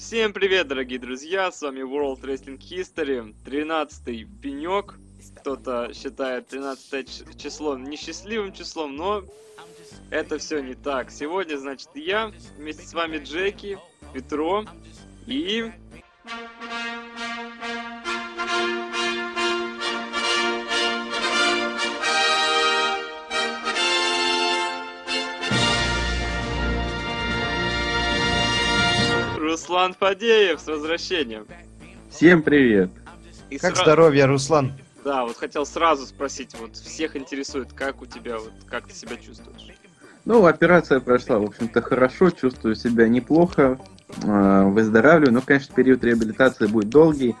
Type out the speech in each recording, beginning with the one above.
Всем привет, дорогие друзья, с вами World Wrestling History, 13-й пенек. Кто-то считает 13 число несчастливым числом, но это все не так. Сегодня, значит, я, вместе с вами Джеки, Петро и... Руслан Фадеев с возвращением. Всем привет. И как сра... здоровье, Руслан? Да, вот хотел сразу спросить, вот всех интересует, как у тебя, вот как ты себя чувствуешь? Ну, операция прошла, в общем-то, хорошо, чувствую себя неплохо, э, выздоравливаю, но, конечно, период реабилитации будет долгий,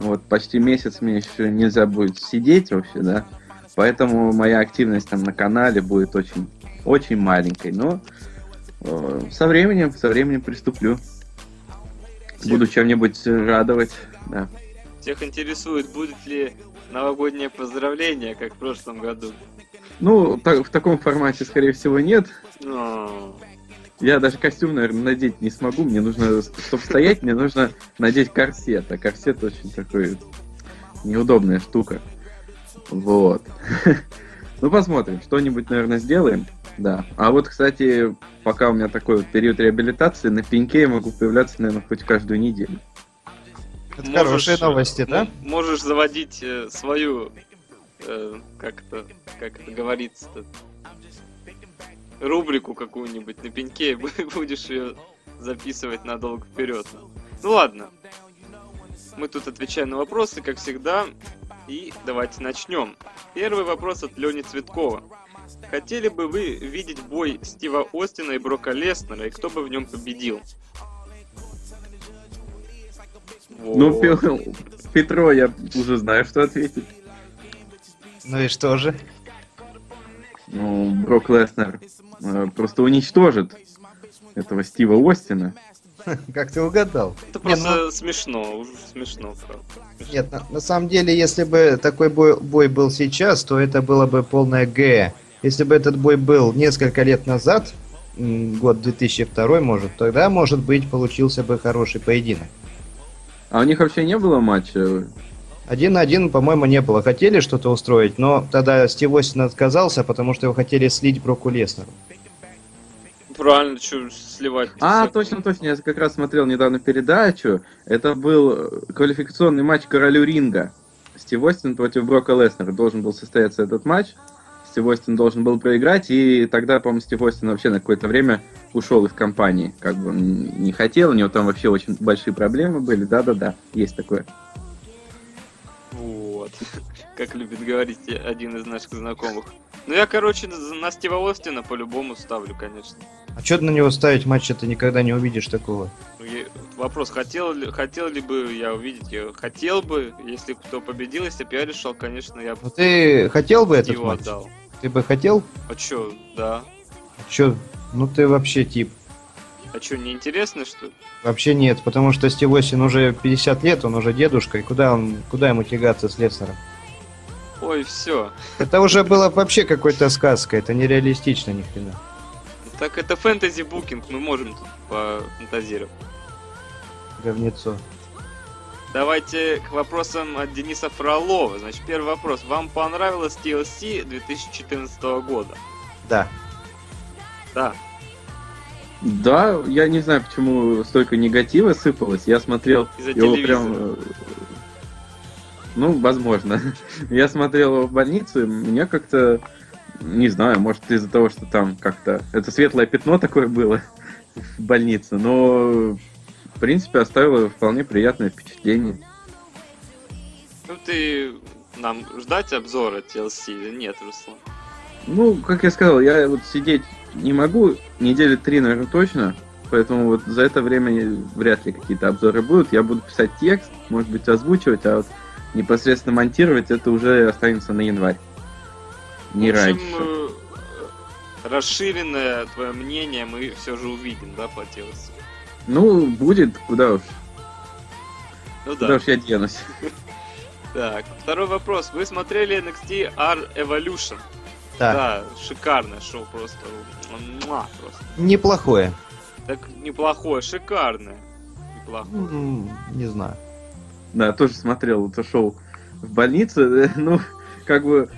вот, почти месяц мне еще нельзя будет сидеть вообще, да, поэтому моя активность там на канале будет очень, очень маленькой, но э, со временем, со временем приступлю. Буду чем-нибудь радовать, да. Всех интересует, будет ли новогоднее поздравление, как в прошлом году? Ну, так, в таком формате, скорее всего, нет. Но... Я даже костюм, наверное, надеть не смогу. Мне нужно, чтобы стоять, мне нужно надеть корсет. А корсет очень такой неудобная штука. Вот. Ну, посмотрим. Что-нибудь, наверное, сделаем. Да. А вот, кстати, пока у меня такой вот период реабилитации, на пеньке я могу появляться, наверное, хоть каждую неделю. Это можешь, хорошие новости, да? Можешь заводить э, свою, э, как это, как это говорится-то, рубрику какую-нибудь на пеньке, будешь ее записывать надолго вперед. Ну ладно. Мы тут отвечаем на вопросы, как всегда. И давайте начнем. Первый вопрос от Лени Цветкова. Хотели бы вы видеть бой Стива Остина и Брока Леснера, и кто бы в нем победил? Ну, Петро, я уже знаю, что ответить. Ну и что же? Ну, Брок Леснер э, просто уничтожит этого Стива Остина. Как ты угадал? Это просто Нет, ну... смешно, уже смешно, правда. Нет, на, на самом деле, если бы такой бой, бой был сейчас, то это было бы полное Г. Если бы этот бой был несколько лет назад, год 2002, может, тогда, может быть, получился бы хороший поединок. А у них вообще не было матча? Один на один, по-моему, не было. Хотели что-то устроить, но тогда Стив Остин отказался, потому что его хотели слить Броку Леснеру. Правильно, что сливать. А, точно, точно. Я как раз смотрел недавно передачу. Это был квалификационный матч королю ринга. Стив Остин против Брока Леснера. Должен был состояться этот матч. Стив Остин должен был проиграть, и тогда, по-моему, Стив Остин вообще на какое-то время ушел из компании. Как бы он не хотел, у него там вообще очень большие проблемы были. Да-да-да, есть такое. Вот. Как любит говорить один из наших знакомых. Ну я, короче, на Стива Остина по-любому ставлю, конечно. А что на него ставить матч, ты никогда не увидишь такого? Ну, вопрос, хотел ли, хотел ли бы я увидеть? Я хотел бы, если кто победил, если бы я решил, конечно, я бы... Ну ты хотел бы этот матч? Отдал. Ты бы хотел? А чё, да. А чё, ну ты вообще тип. А чё, не интересно, что ли? Вообще нет, потому что Стив Осин уже 50 лет, он уже дедушка, и куда, он, куда ему тягаться с Леснером? Ой, все. Это уже было вообще какой-то сказка, это нереалистично ни хрена. Так это фэнтези букинг, мы можем тут пофантазировать. Говнецо. Давайте к вопросам от Дениса Фролова. Значит, первый вопрос. Вам понравилось TLC 2014 года? Да. Да. Да, я не знаю, почему столько негатива сыпалось. Я смотрел его прям... Э, ну, возможно. я смотрел его в больнице, мне как-то... Не знаю, может из-за того, что там как-то... Это светлое пятно такое было в больнице, но в принципе, оставило вполне приятное впечатление. Ну, ты нам ждать обзора TLC или нет, Руслан? Ну, как я сказал, я вот сидеть не могу, недели три, наверное, точно, поэтому вот за это время вряд ли какие-то обзоры будут. Я буду писать текст, может быть, озвучивать, а вот непосредственно монтировать это уже останется на январь. Не в общем, раньше. Э, расширенное твое мнение мы все же увидим, да, по TLC? Ну, будет, куда уж. Ну да. Куда уж я денусь. Так, второй вопрос. Вы смотрели NXT R Evolution? Да. Да, шикарное шоу просто. Муа, просто. Неплохое. Так неплохое, шикарное. плохое. М, Не знаю. Да, тоже смотрел это шоу в больнице. Ну, как бы,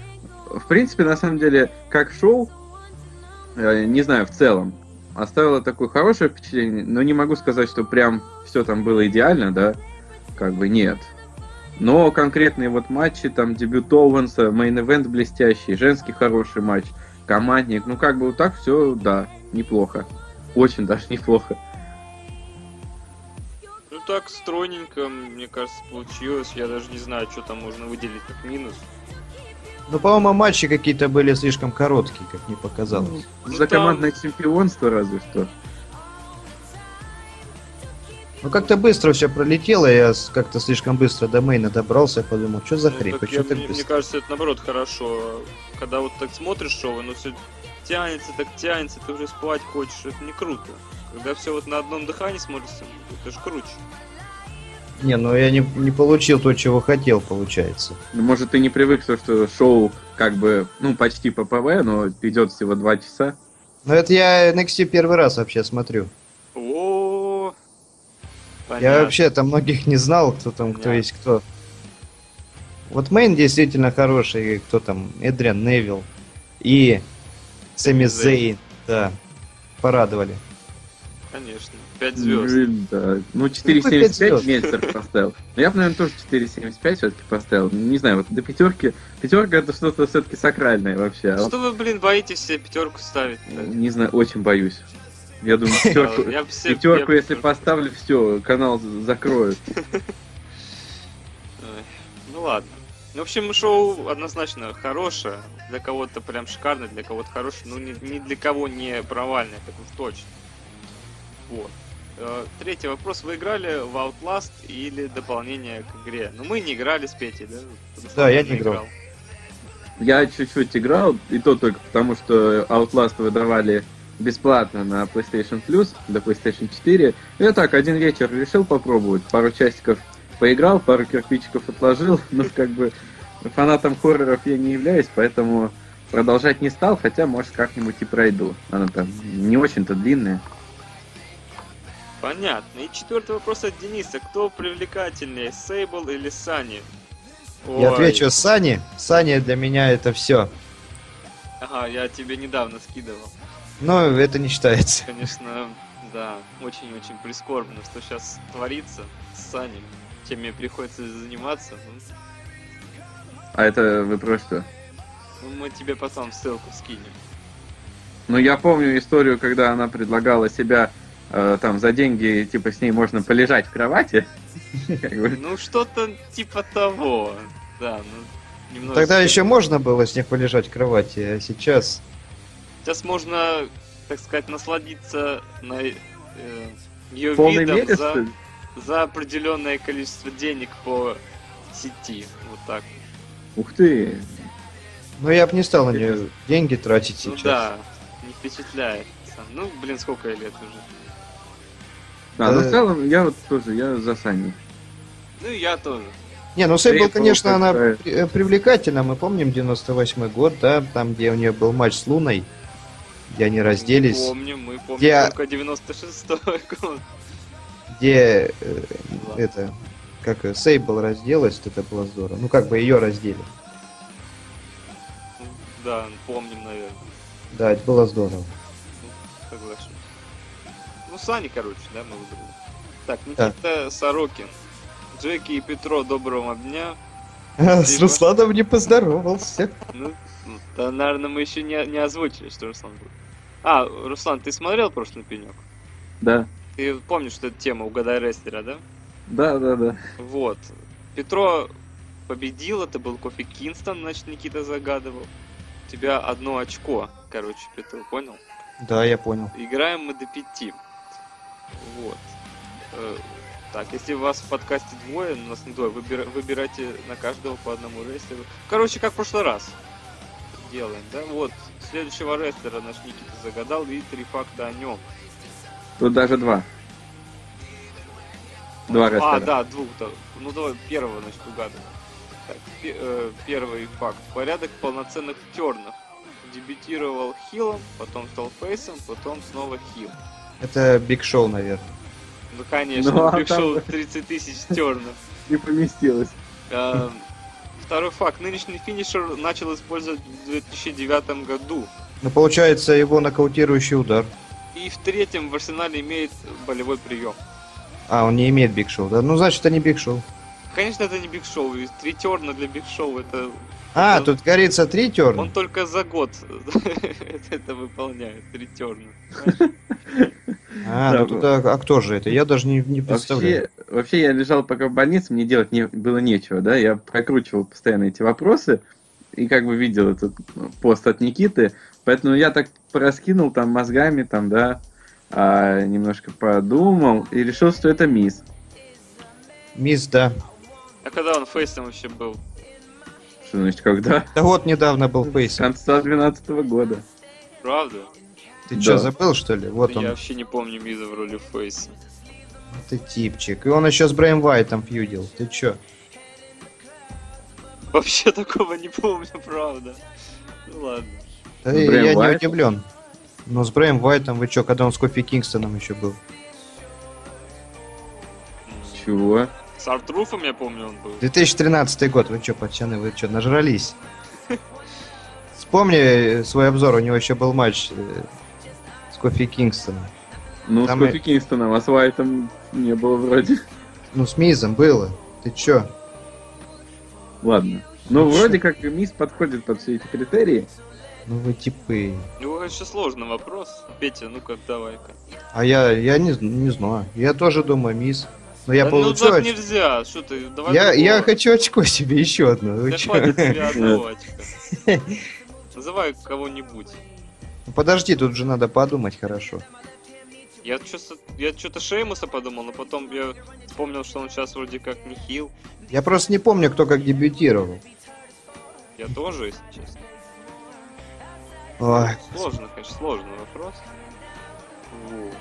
в принципе, на самом деле, как шоу, э, не знаю, в целом, оставило такое хорошее впечатление, но не могу сказать, что прям все там было идеально, да, как бы нет. Но конкретные вот матчи, там дебют Оуэнса, main event блестящий, женский хороший матч, командник, ну как бы вот так все, да, неплохо. Очень даже неплохо. Ну так стройненько, мне кажется, получилось. Я даже не знаю, что там можно выделить как минус. Ну, по-моему, матчи какие-то были слишком короткие, как мне показалось. Ну, За там- командное чемпионство разве что. Ну, как-то быстро все пролетело, я как-то слишком быстро до мейна добрался, подумал, что за Ну, хрень, так почему я- так мне, мне быстро? кажется, это наоборот хорошо. Когда вот так смотришь шоу, оно все тянется, так тянется, ты уже спать хочешь, это не круто. Когда все вот на одном дыхании смотрится, это же круче. Не, ну я не, не получил то, чего хотел, получается. Ну, может, ты не привык, то, что шоу как бы, ну, почти ППВ, но идет всего два часа. Но это я NXT первый раз вообще смотрю. О, Я вообще там многих не знал, кто там, кто Понятно. есть кто. Вот Мейн действительно хороший, кто там, Эдриан Невилл и Сэмми. Зейн, да, порадовали. Конечно, 5 звезд. Ну, Да. Ну, пять звезд? 4,75 Мельцер поставил. Но я бы, наверное, тоже 4,75 все-таки поставил. Не знаю, вот до пятерки. Пятерка это что-то все-таки сакральное вообще. А Что вы, блин, боитесь себе пятерку ставить? не знаю, очень боюсь. Я думаю, пятерку, Я себе- пятерку я- если поставлю, все, канал закроют. Ну ладно. Ну, в общем, шоу однозначно хорошее. Для кого-то прям шикарное, для кого-то хорошее. Ну, ни, ни для кого не провальное, так уж точно. Вот. Э, Третий вопрос. Вы играли в Outlast или дополнение к игре? Ну, мы не играли с Петей, да? Да, я не играл. Я чуть-чуть играл, и то только потому, что Outlast выдавали бесплатно на PlayStation Plus до PlayStation 4. Я так, один вечер решил попробовать, пару часиков поиграл, пару кирпичиков отложил, но как бы фанатом хорроров я не являюсь, поэтому продолжать не стал, хотя, может, как-нибудь и пройду. Она там не очень-то длинная. Понятно. И четвертый вопрос от Дениса. Кто привлекательнее, Сейбл или Сани? Я отвечу Сани. Сани для меня это все. Ага, я тебе недавно скидывал. Но это не считается. Конечно, да, очень-очень прискорбно, что сейчас творится с Саней. Чем мне приходится заниматься. Ну, А это вы про что? Ну, мы тебе потом ссылку скинем. Ну, я помню историю, когда она предлагала себя там за деньги, типа, с ней можно полежать в кровати. Ну, что-то типа того. Да, ну, немного... Тогда еще можно было с них полежать в кровати, а сейчас... Сейчас можно, так сказать, насладиться на э, ее В полной видом мере, за, за определенное количество денег по сети. Вот так. Ух ты! Ну я бы не стал на нее деньги тратить Ну сейчас. да, не впечатляет. Ну, блин, сколько ей лет уже. Да, но Э. в целом я вот тоже, я за Саней. Ну, и я тоже. Не, ну Сейбл, конечно, она при- э, привлекательна. Мы помним 98 год, да, там, где у нее был матч с Луной, где они разделись, Мы помним, мы помним Я- только 96-й год. где э, это, как Сейбл разделась, это было здорово. Ну, как бы ее раздели. Да, помним, наверное. Да, это было здорово. Ну, Сани, короче, да, мы выбрали. Так, Никита Сорокин. Джеки и Петро, доброго вам дня. С Русланом не поздоровался. Ну, ну, да, наверное, мы еще не, не озвучили, что Руслан будет. А, Руслан, ты смотрел прошлый пенек? Да, Ты помнишь, что это тема «Угадай рестлера», да? да, да, да. Вот. Петро победил, это был Кофи Кингстон, значит, Никита загадывал. У тебя одно очко, короче, Петро, понял? Да, я понял. Играем мы до пяти. Вот. Э, Так, если у вас в подкасте двое, у нас не двое, выбира- выбирайте на каждого по одному рестлеру. Короче, как в прошлый раз. Делаем, да? Вот. Следующего рестлера наш Никита загадал и три факта о нем. Тут даже два. Два А, рестлера. да, двух. да. Ну давай первого, значит, угадываем. Так, пе- э, первый факт. Порядок полноценных тернов. Дебютировал heel ом, потом стал face ом, потом снова heel. Это Биг Шоу, наверное. Ну, конечно, Ну, а Биг там- Шоу 30 тысяч turn ов. Не поместилось. А, Второй факт. Нынешний финишер начал использовать в 2009 году. Ну, получается, его нокаутирующий удар. И в третьем в арсенале имеет болевой прием. А, он не имеет Биг Шоу, да? Ну, значит, это не Биг Шоу. Конечно, это не Биг Шоу. Три терна для Биг Шоу это... А, это- тут говорится три терна. Он только за год это выполняет. Три терна. А, Да, ну туда, а кто же это? Я даже не, не представляю. Вообще, вообще я лежал пока в больнице, мне делать не, было нечего, да, я прокручивал постоянно эти вопросы и как бы видел этот ну, пост от Никиты, поэтому я так пораскинул там мозгами, там, да, а, немножко подумал и решил, что это мисс. Мисс, да. А когда он фейсом вообще был? Значит, когда? Да вот недавно был С фейсом. конца 12 года. Правда? Ты Да. что, забыл, что ли? Вот Я он, вообще не помню Миза в роли фейса. ты типчик. И он еще с Брэем Вайтом фьюдил. Ты чё? Вообще такого не помню, правда. Ну ладно. Да Брэем я не удивлен. Но с Брэем Вайтом вы чё, когда он с Кофи Кингстоном еще был? Чего? С Артруфом, я помню, он был. 2013 год, вы чё, пацаны, вы чё, нажрались? Вспомни э, свой обзор, у него еще был матч э, с Кофи Кингстоном. Ну, Там с Кофи Кингстоном, а с Уайтом не было вроде. Ну, с Мизом было. Ты чё? Ладно. Ну, Ну, вроде как мисс подходит под все эти критерии. Ну вы типы. Ну, это сложный вопрос. Петя, ну-ка, давай-ка. А я, я не, не знаю. Я тоже думаю, мисс. Но я Да ну получу... так оч- нельзя, что ты, давай я, другого. я хочу очко себе еще одно. Да чё? хватит тебе одного очка. Называй кого-нибудь. Ну, Подожди, тут же надо подумать хорошо. Я что-то я что-то Шеймуса подумал, но потом я вспомнил, что он сейчас вроде как не хил. Я просто не помню, кто как дебютировал. Я тоже, если честно. Ой, Сложно, конечно, сложный вопрос. Вот.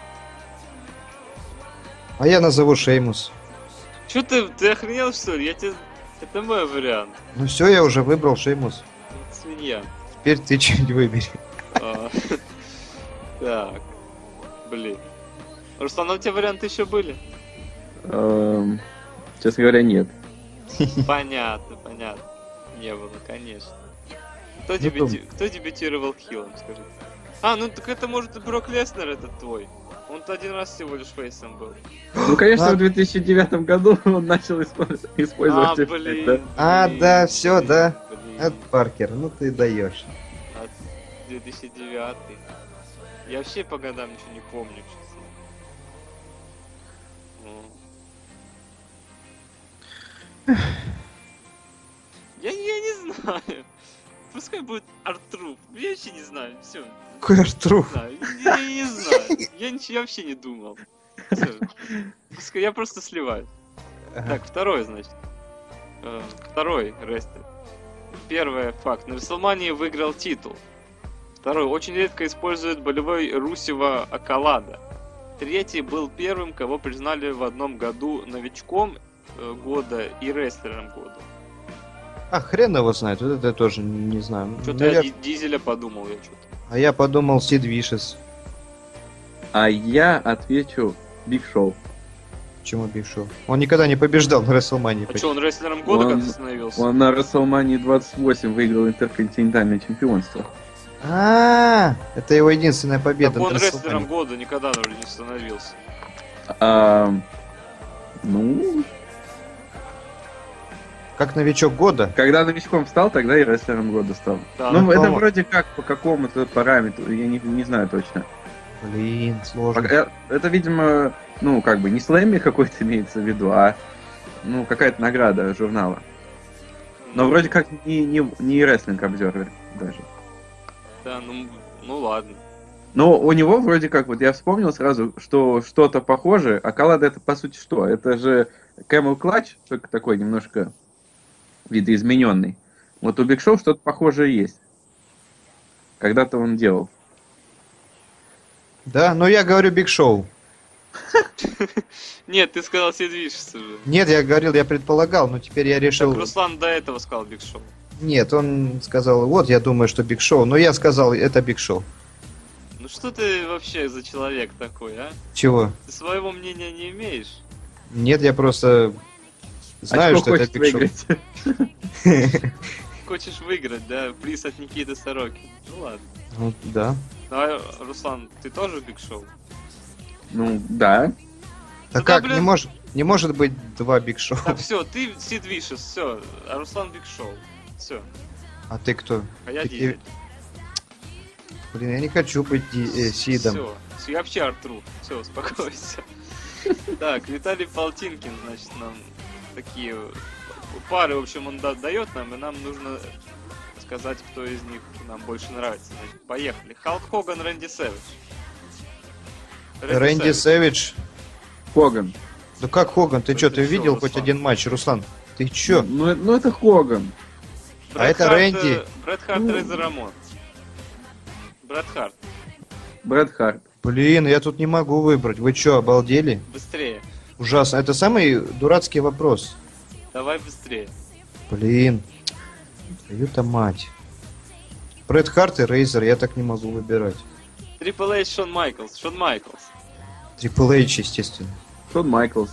А я назову Шеймус. Чё ты, ты охренел что ли? Я тебе... Это мой вариант. Ну все, я уже выбрал Шеймус. Свинья. Теперь ты что-нибудь выбери. А, Так. Блин. Руслан, у тебя варианты еще были? Эм, честно говоря, нет. Понятно, понятно. Не было, конечно. Кто, Ну, дебюти- Кто дебютировал хилом, скажи? А, ну так это может и Брок Леснер этот твой. Он один раз всего лишь фейсом был. Ну, конечно, А- в 2009 году он начал испо- А, использовать эффект, блин. А, блин, да, блин, да. блин. Эд Паркер, ну ты даешь. От 2009. Я вообще по годам ничего не помню, честно. Ну. Я, я не знаю. Пускай будет Артруп. Я вообще не знаю. Все. Какой знаю. Я, я не знаю. Я, ничего, я вообще не думал. Всё. Пускай я просто сливаюсь. Ага. Так, второй, значит. Э, Второй рестлер. Первый факт. На Рестлмании выиграл титул. Второй. Очень редко использует болевой Русева Акалада. Третий был первым, кого признали в одном году новичком э, года и рестлером года. А, хрен его знает, вот это я тоже не, не знаю. Что-то я Дизеля подумал, я что-то. А я подумал Сид Вишес. А я отвечу Биг Шоу. Почему Биг Шоу? Он никогда не побеждал на Рестлмании. А что, он рестлером года Он- как-то становился? Он на WrestleMania 28 выиграл интерконтинентальное чемпионство. А, это его единственная Так победа он на рестлером года никогда не становился. А, ну, Как новичок года. когда новичком стал, тогда и рестлером года стал. Да, ну, ну, это вроде как по какому-то параметру, я не, не знаю точно. Блин, сложно. Э, Это, видимо, ну, как бы не слэмми какой-то имеется в виду, а ну, какая-то награда журнала. Но вроде как не, не, не рестлинг обзорвер даже. Да, ну, ну ладно. Но у него вроде как, вот я вспомнил сразу, что что-то похожее, Accolade это по сути что? Это же Camel Clutch, только такой немножко видоизмененный. Вот у Биг Шоу что-то похожее есть. Когда-то он делал. Да, но я говорю Биг Шоу. Нет, ты сказал Сид Вишес уже. Нет, я говорил, я предполагал, но теперь я решил... Так Руслан до этого сказал Биг Шоу. Нет, он сказал, вот, я думаю, что Биг Шоу. Но я сказал, это Биг Шоу. Ну что ты вообще за человек такой, а? Чего? Ты своего мнения не имеешь? Нет, я просто знаю, Очко что это выиграть. Хочешь выиграть, да? Приз от Никиты Сороки. Ну ладно. Ну, да. А, Руслан, ты тоже Биг Шоу? Ну, да. А да, как, блин. не, может, не может быть два Биг Шоу? Так, все, ты Сид Вишес, все. А Руслан Биг Шоу. Все. А ты кто? А я Ты- Дизель. Блин, я не хочу быть ди- э, Сидом. Все. Я вообще Артру. Все, успокойся. Так, Виталий Полтинкин, значит, нам такие пары, в общем, он да- дает нам, и нам нужно сказать, кто из них нам больше нравится. Значит, поехали. Халк Хоган, Рэнди Сэвидж. Рэнди Сэвидж. Хоган. Ну как Хоган? Ты что, ты чё, видел хоть Руслан? один матч, Руслан? Ты чё? Ну, э- ну, это Хоган. А это Рэнди. Брэд Харт, Ну. Рейзер Рамон. Брэд Харт, Брэд Харт. Блин, я тут не могу выбрать. Вы чё, обалдели? быстрее. Ужасно. Это самый дурацкий вопрос. Давай быстрее. Блин. Твою-то мать. Брэд Харт и Рейзер, я так не могу выбирать. Трипл Эйч, Шон Майклс. Шон Майклс. Трипл Эйч, естественно. Шон Майклс.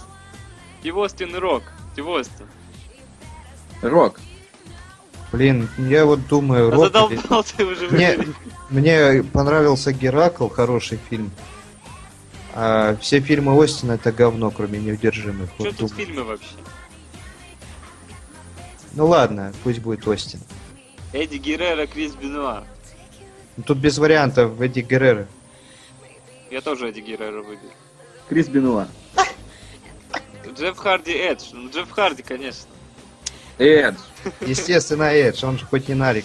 Тивостин и Рок. Тивостин. Рок. Блин, я вот думаю, А Рок или- задолбал ты уже Мне, мне понравился Геракл, хороший фильм. А все фильмы Остина это говно, кроме неудержимых. Что Вот тут думаю. фильмы вообще? Ну ладно, пусть будет Остин. Эдди Герреро, Крис Бенуа. Ну, Тут без вариантов Эдди Герреро. Я тоже Эдди Герреро выберу. Крис Бенуа. Джефф Харди Эдж. Ну, Джефф Харди, конечно. Эдж. Естественно, Эдж, он же хоть не нарик.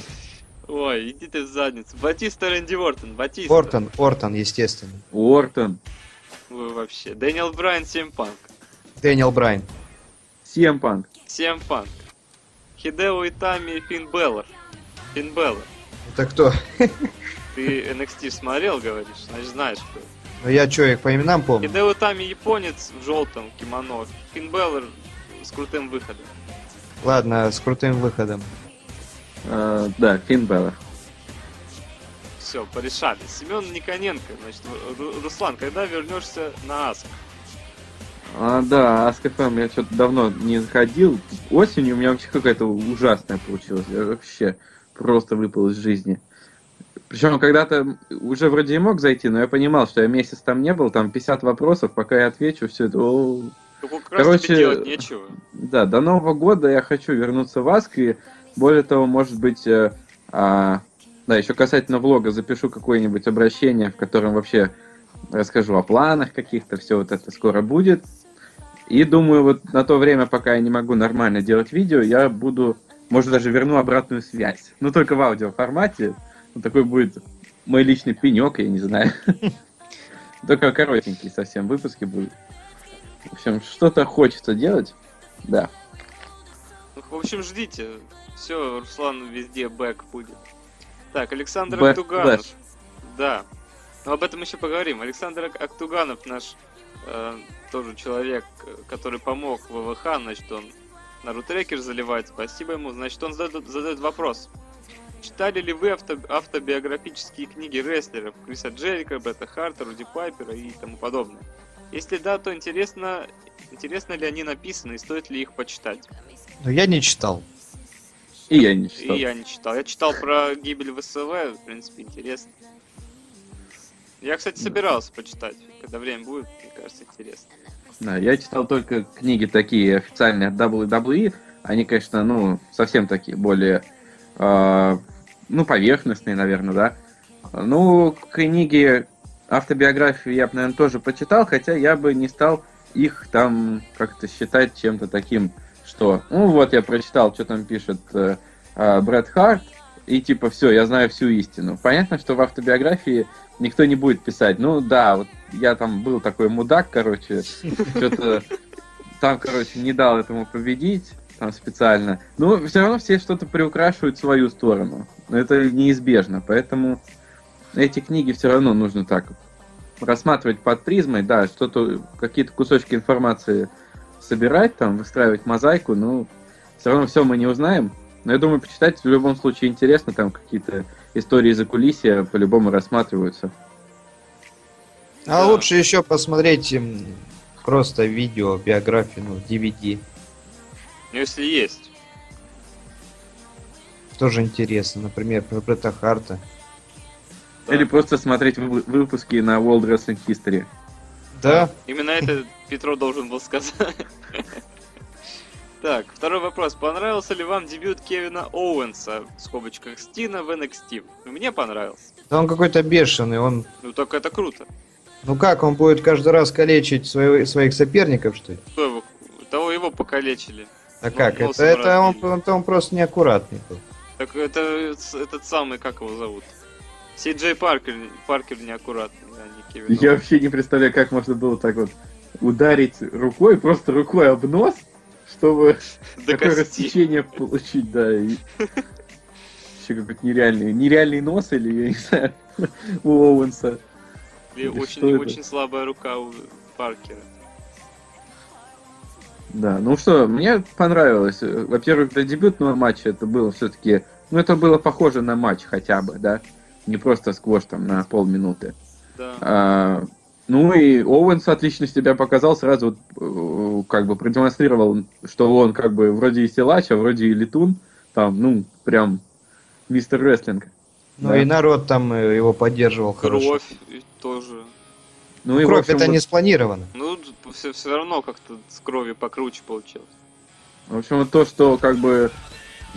Ой, иди ты в задницу. Батиста Рэнди Ортон. Батиста. Ортон, Ортон, естественно. Ортон. Вы вообще. Дэниел Брайан, Си Эм Панк. Дэниел Брайан. Си Эм Панк. Си Эм Панк. Хидео Итами, Финн Балор. Финн Балор. Это кто? Ты NXT смотрел, говоришь? Значит, знаешь, кто. Ну я что, их по именам помню? Хидео Итами японец в желтом кимоно. Финн Балор с крутым выходом. Ладно, с крутым выходом. Э, да, Финн Балор. Все, порешали. Семен Никоненко. Значит, Ру- Руслан, когда вернешься на Аск? А, да, Аскофм я что-то давно не заходил. Осенью у меня вообще какая-то ужасная получилась. Я вообще просто выпал из жизни. Причем когда-то уже вроде и мог зайти, но я понимал, что я месяц там не был, там 50 вопросов, пока я отвечу, все это... о, Короче, нечего. Да, до Нового года я хочу вернуться в Аск, и более того, может быть, э, а, да, еще касательно влога запишу какое-нибудь обращение, в котором вообще расскажу о планах каких-то, все вот это скоро будет. И думаю, вот на то время, пока я не могу нормально делать видео, я буду, может, даже верну обратную связь. Но только в аудиоформате. Ну, такой будет мой личный пенек, я не знаю. Только коротенькие совсем выпуски будут. В общем, что-то хочется делать. Да. Ну, в общем, ждите. Все, Руслан везде бэк будет. Так, Александр Бэк Актуганов. флэш. Да. Но об этом еще поговорим. Александр Ак- Актуганов наш э, тоже человек, который помог ВВХ, значит, он на рутрекер заливает. Спасибо ему. Значит, он задает, задает вопрос. Читали ли вы авто- автобиографические книги рестлеров Криса Джерика, Бетта Харта, Руди Пайпера и тому подобное? Если да, то интересно, интересно ли они написаны и стоит ли их почитать? Но я не читал. И я не читал. И я не читал. Я читал про гибель ВСВ, в принципе, интересно. Я, кстати, собирался почитать. Когда время будет, мне кажется, интересно. Да, я читал только книги такие официальные от WWE. Они, конечно, ну, совсем такие, более, э, ну, поверхностные, наверное, да. Ну, книги автобиографии я бы, наверное, тоже почитал, хотя я бы не стал их там как-то считать чем-то таким, что, ну, вот я прочитал, что там пишет э, э, Брэд Харт, и типа все, я знаю всю истину. Понятно, что в автобиографии никто не будет писать, ну да, вот я там был такой мудак, короче, что-то там, короче, не дал этому победить, там специально. Ну, все равно все что-то приукрашивают свою сторону. Это неизбежно, поэтому эти книги все равно нужно так рассматривать под призмой, да, что-то, какие-то кусочки информации собирать, там, выстраивать мозаику, ну, все равно все мы не узнаем. Но я думаю, почитать в любом случае интересно, там какие-то истории за кулисья по-любому рассматриваются. А Да. лучше еще посмотреть просто видео, биографию, ну, DVD. Ну, если есть. Тоже интересно. Например, про Бретта Харта. Да. Или просто смотреть вы- выпуски на World Wrestling History. Да? Именно это Петро должен был сказать. Так, второй вопрос. Понравился ли вам дебют Кевина Оуэнса, в скобочках Стина, в NXT? Мне понравился. Да он какой-то бешеный. Он... Ну, так это круто. Ну как, он будет каждый раз калечить своего- своих соперников, что ли? Кто его- Того его покалечили. А Ну, как? Это, это, он, это он просто неаккуратный был. Так это этот самый, как его зовут? Си Джей Паркер, Паркер неаккуратный, а не Кевин Я вообще не представляю, как можно было так вот ударить рукой, просто рукой об нос, чтобы До такое кости. рассечение получить, да. И... Еще какой-то нереальный, нереальный нос или, я не знаю, у Оуэнса. И Да очень, очень слабая рука у Паркера. Да, ну что, мне понравилось. Во-первых, для дебютного матча это было все-таки... Ну, это было похоже на матч хотя бы, да? Не просто сквош там на полминуты. Да. А, ну и Оуэнс отлично себя показал, сразу вот, э, как бы продемонстрировал, что он как бы вроде и силач, а вроде и летун. Там, ну, прям мистер рестлинг. Ну Да. и народ там э, его поддерживал хорошо. Кровь тоже. Ну и, Кровь общем, это вот- не спланировано. Ну, все, все равно как-то с кровью покруче получилось. В общем, вот то, что как бы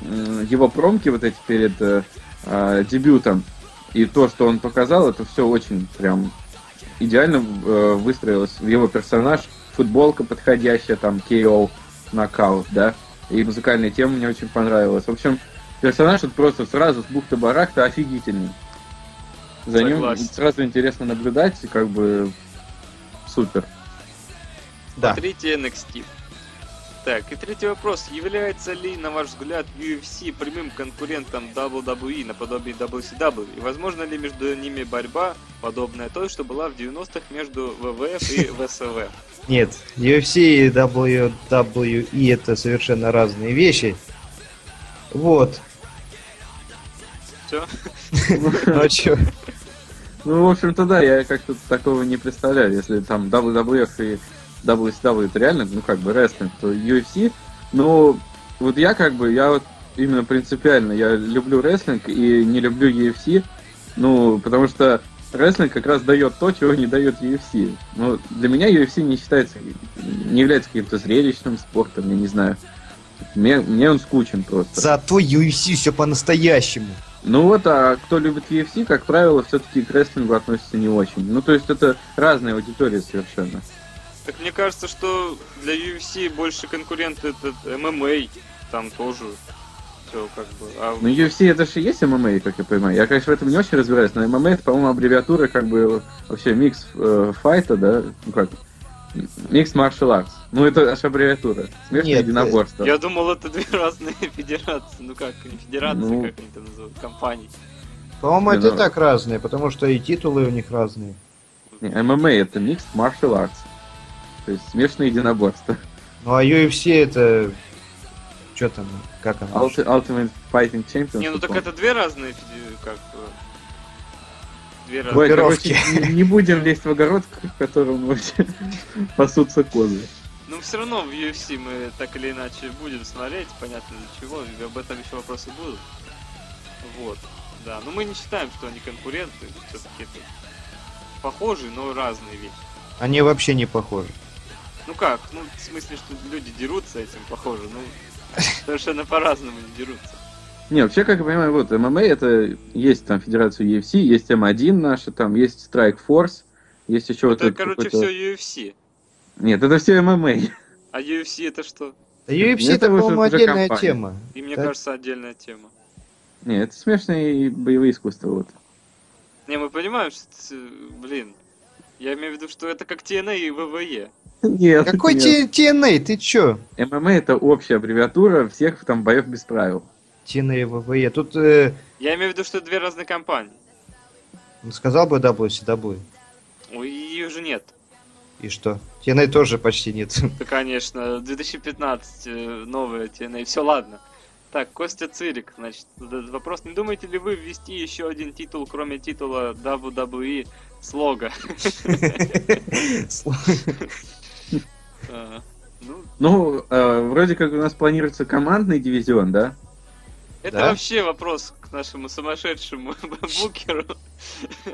его промки вот эти перед э, а, дебютом и то, что он показал, это все очень прям идеально э, выстроилось в его персонаж. Футболка подходящая, там KO, нокаут, да. И музыкальная тема мне очень понравилась. В общем, персонаж вот просто сразу с бухты-барахта офигительный. За ним сразу интересно наблюдать, и как бы супер. Да. Смотрите NXT. Так, и третий вопрос. Является ли, на ваш взгляд, UFC прямым конкурентом WWE наподобие WCW? И возможно ли между ними борьба, подобная той, что была в 90-х между ВВФ и ВСВ? Нет, UFC и WWE это совершенно разные вещи. Вот. Все? Ну а чё? Ну, в общем-то, да, я как-то такого не представляю. Если там WWF и WCW это реально, ну, как бы, рестлинг, то UFC, ну, вот я как бы, я вот именно принципиально, я люблю рестлинг и не люблю UFC, ну, потому что рестлинг как раз дает то, чего не дает UFC. Ну, для меня UFC не считается, не является каким-то зрелищным спортом, я не знаю. Мне, мне он скучен просто. Зато UFC все по-настоящему. Ну вот, а кто любит UFC, как правило, все-таки к рестлингу относится не очень. Ну, то есть это разные аудитории совершенно. Так мне кажется, что для UFC больше конкурент это ММА. Там тоже все как бы. А Ну, UFC это же и есть ММА, как я понимаю. Я, конечно, в этом не очень разбираюсь, но ММА это, по-моему, аббревиатура как бы вообще микс э, fight а, да? Ну как? Mix martial arts. Ну, это аж аббревиатура. Смешанное Нет, единоборство. я думал, это две разные федерации. Ну как, не федерации, Ну. как они это называют, компании. По-моему, это и ну- так разные, потому что и титулы у них разные. Не, ММА это mix martial arts. То есть смешанное единоборство. Ну а UFC это... Что там? Как оно? Ulti- Ultimate Fighting Championship. Не, ну так это две разные, как две разные. Ой, короче, не, будем лезть в огород, в котором вообще пасутся козы. Но все равно в UFC мы так или иначе будем смотреть, понятно для чего, и об этом еще вопросы будут. Вот, да. Но мы не считаем, что они конкуренты, все-таки это похожие, но разные вещи. Они вообще не похожи. Ну как, ну в смысле, что люди дерутся этим, похоже, ну совершенно по-разному не дерутся. Не, вообще, как я понимаю, вот ММА это есть там Федерация UFC, есть М1 наша, там есть Strike Force, есть еще вот Это, короче, все UFC. Нет, это все ММА. А UFC это что? UFC Это это, по-моему, отдельная компания. тема. И мне Так. кажется, отдельная тема. Не, это смешные боевые искусства, вот. Не, мы понимаем, что, это, блин, я имею в виду, что это как TNA и ВВЕ. Нет, Какой нет. TNA? Ты чё? ММА это общая аббревиатура всех там боев без правил. TNA ВВЕ. Тут э, Я имею в виду, что это две разные компании. ну, сказал бы WCW. Ой, ее же нет. И что? TNA тоже почти нет. Да, конечно, 2015 э, новая TNA, все ладно. Так, Костя Цирик, значит, этот вопрос. Не думаете ли вы ввести еще один титул, кроме титула WWE слога? Ну, э, вроде как у нас планируется командный дивизион, да? это вообще вопрос к нашему сумасшедшему букеру,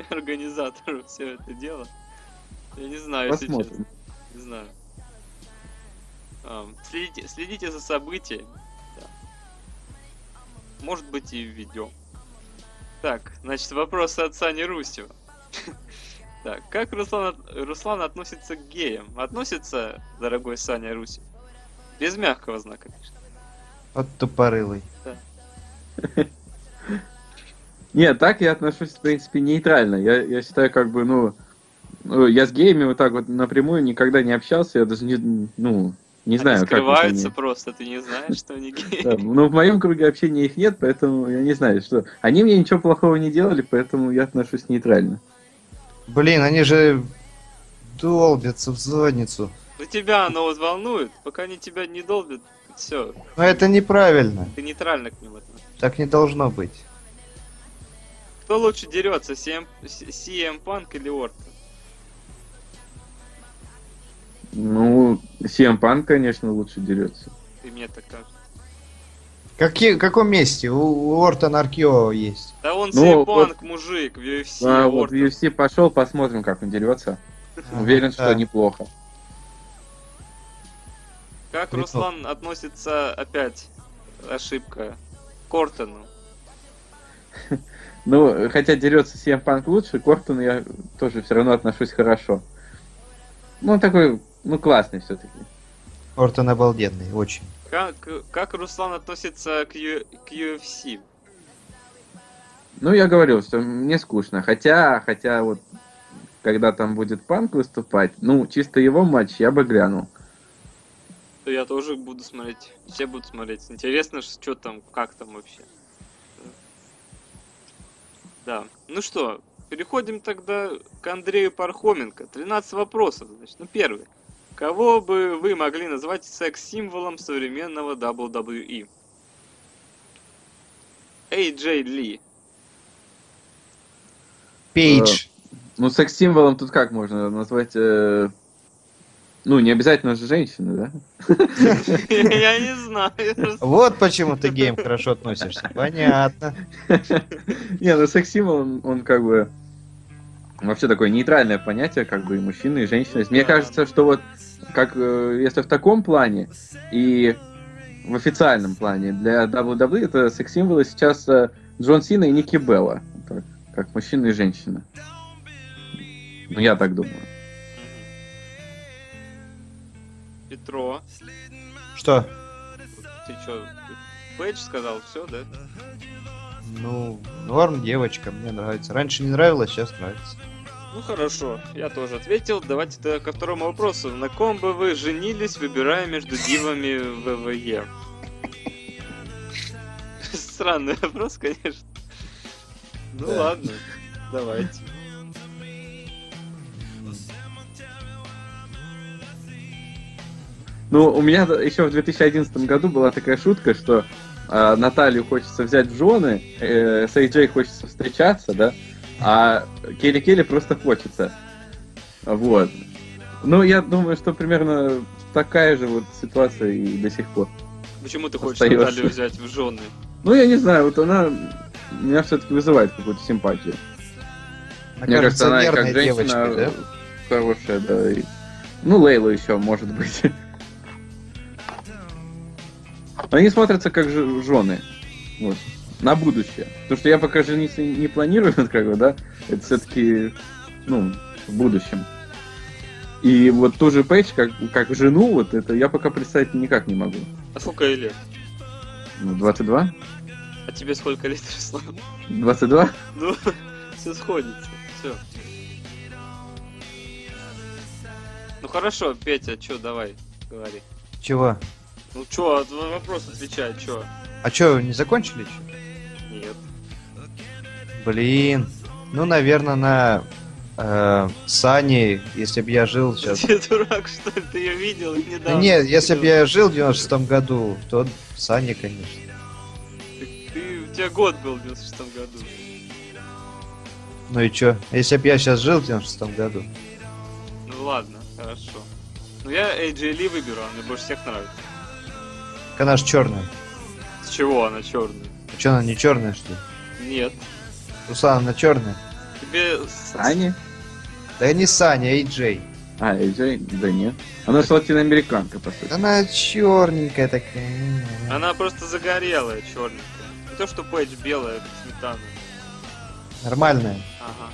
организатору все это дело. Я не знаю, если честно. Посмотрим. Не знаю. Следите, следите за событиями. да. Может быть и введем. Так, значит, вопрос от Сани Русева. Так, как Руслан, от- Руслан относится к геям? Относится, дорогой Саня Русев? Без мягкого знака, конечно. Вот тупорылый. Нет, так я отношусь, в принципе, нейтрально. Я, я считаю, как бы, ну, ну, я с геями вот так вот напрямую никогда не общался, я даже не, ну, не знаю, Они как скрываются они. просто, ты не знаешь, что они геи. Да, но в моем круге общения их нет, поэтому я не знаю, что... Они мне ничего плохого не делали, поэтому я отношусь нейтрально. Блин, они же долбятся в задницу. Ну тебя оно вот волнует, пока они тебя не долбят, все, Но это неправильно. ты нейтрально к ним относишься. Так не должно быть. Кто лучше дерется, CM, CM Punk или Ортон? Ну, CM Punk, конечно, лучше дерется. И мне так кажется. Какие, в каком месте? У, у Ортона Аркио есть. Да он Ну, CM вот- Punk, мужик, в UFC, а вот в Ортон. UFC пошел, посмотрим, как он дерется. Уверен, что да. неплохо. Как. Руслан относится, опять, ошибка, к Ортону? Ну, хотя дерется CM Punk лучше, к Ортону я тоже все равно отношусь хорошо. Ну, он такой, ну, классный все-таки. Ортон обалденный, очень. Как, как Руслан относится к, Ю- к UFC? Ну, я говорил, что мне скучно. Хотя, хотя вот, когда там будет Панк выступать, ну, чисто его матч я бы глянул. То я тоже буду смотреть, все будут смотреть. Интересно, что там, как там вообще. Да. Ну что, переходим тогда к Андрею Пархоменко. 13 вопросов, значит. Ну, первый. Кого бы вы могли назвать секс-символом современного WWE? AJ Ли. Пейдж. Ну, секс-символом тут как можно назвать... э, Ну, не обязательно же женщины, да? Я не знаю. Вот почему ты к геям хорошо относишься. Понятно. Не, ну секс-символ, он как бы вообще такое нейтральное понятие, как бы и мужчины, и женщины. Мне кажется, что вот как э, если в таком плане и в официальном плане для WWE это секс-символы сейчас э, Джон Сина и Ники Белла. Так, как мужчина и женщина. Ну, я так думаю. Петро. Что? Ты что, Пейдж сказал, все, да? Ну, норм, девочка, мне нравится. Раньше не нравилось, сейчас нравится. Ну хорошо, я тоже ответил. Давайте тогда ко второму вопросу. На ком бы вы женились, выбирая между дивами ВВЕ? Странный вопрос, конечно. Ну Да. ладно, давайте. Ну, у меня еще в 2011 году была такая шутка, что э, Наталью хочется взять в жены, э, с AJ хочется встречаться, да, а Келли Келли просто хочется. Вот. Ну, я думаю, что примерно такая же вот ситуация и до сих пор. Почему ты хочешь Остаёшься. Наталью взять в жены? Ну, я не знаю, вот она меня все-таки вызывает какую-то симпатию. Она Мне кажется, она как женщина девочкой, да? хорошая, да. и- Ну, Лейлу еще, может быть. Они смотрятся как жены. Вот. На будущее. Потому что я пока жениться не планирую, как бы, да, это все-таки, ну, в будущем. И вот ту же Пейдж, как, как жену, вот это я пока представить никак не могу. А сколько ей лет? Ну, 22? А тебе сколько лет, Руслан? 22? Ну, все сходится. Все. Ну хорошо, Петя, чё, давай, говори. Чего? Ну чё, на вопрос отвечай, чё? А что, не закончили еще? Нет. Блин. Ну, наверное, на э, Сане, если бы я жил сейчас. Ты дурак, что ли? Ты ее видел Да недавно? нет, если бы я жил в 96 году, то Сане, конечно. у тебя год был в 96 году. Ну и чё? Если бы я сейчас жил в 96 году. Ну ладно, хорошо. Ну я AJ Ли выберу, он мне больше всех нравится. Так она ж черная. С чего она черная? А чё она не черная, что ли? Нет. Руслан, она черная? Тебе Сани? Да не Саня, а Джей. А, Эйджей? Да нет. Она же латиноамериканка, по сути. Она черненькая такая. Она просто загорелая, черненькая. Не то, что Пейдж белая, как сметана. Нормальная. Ага.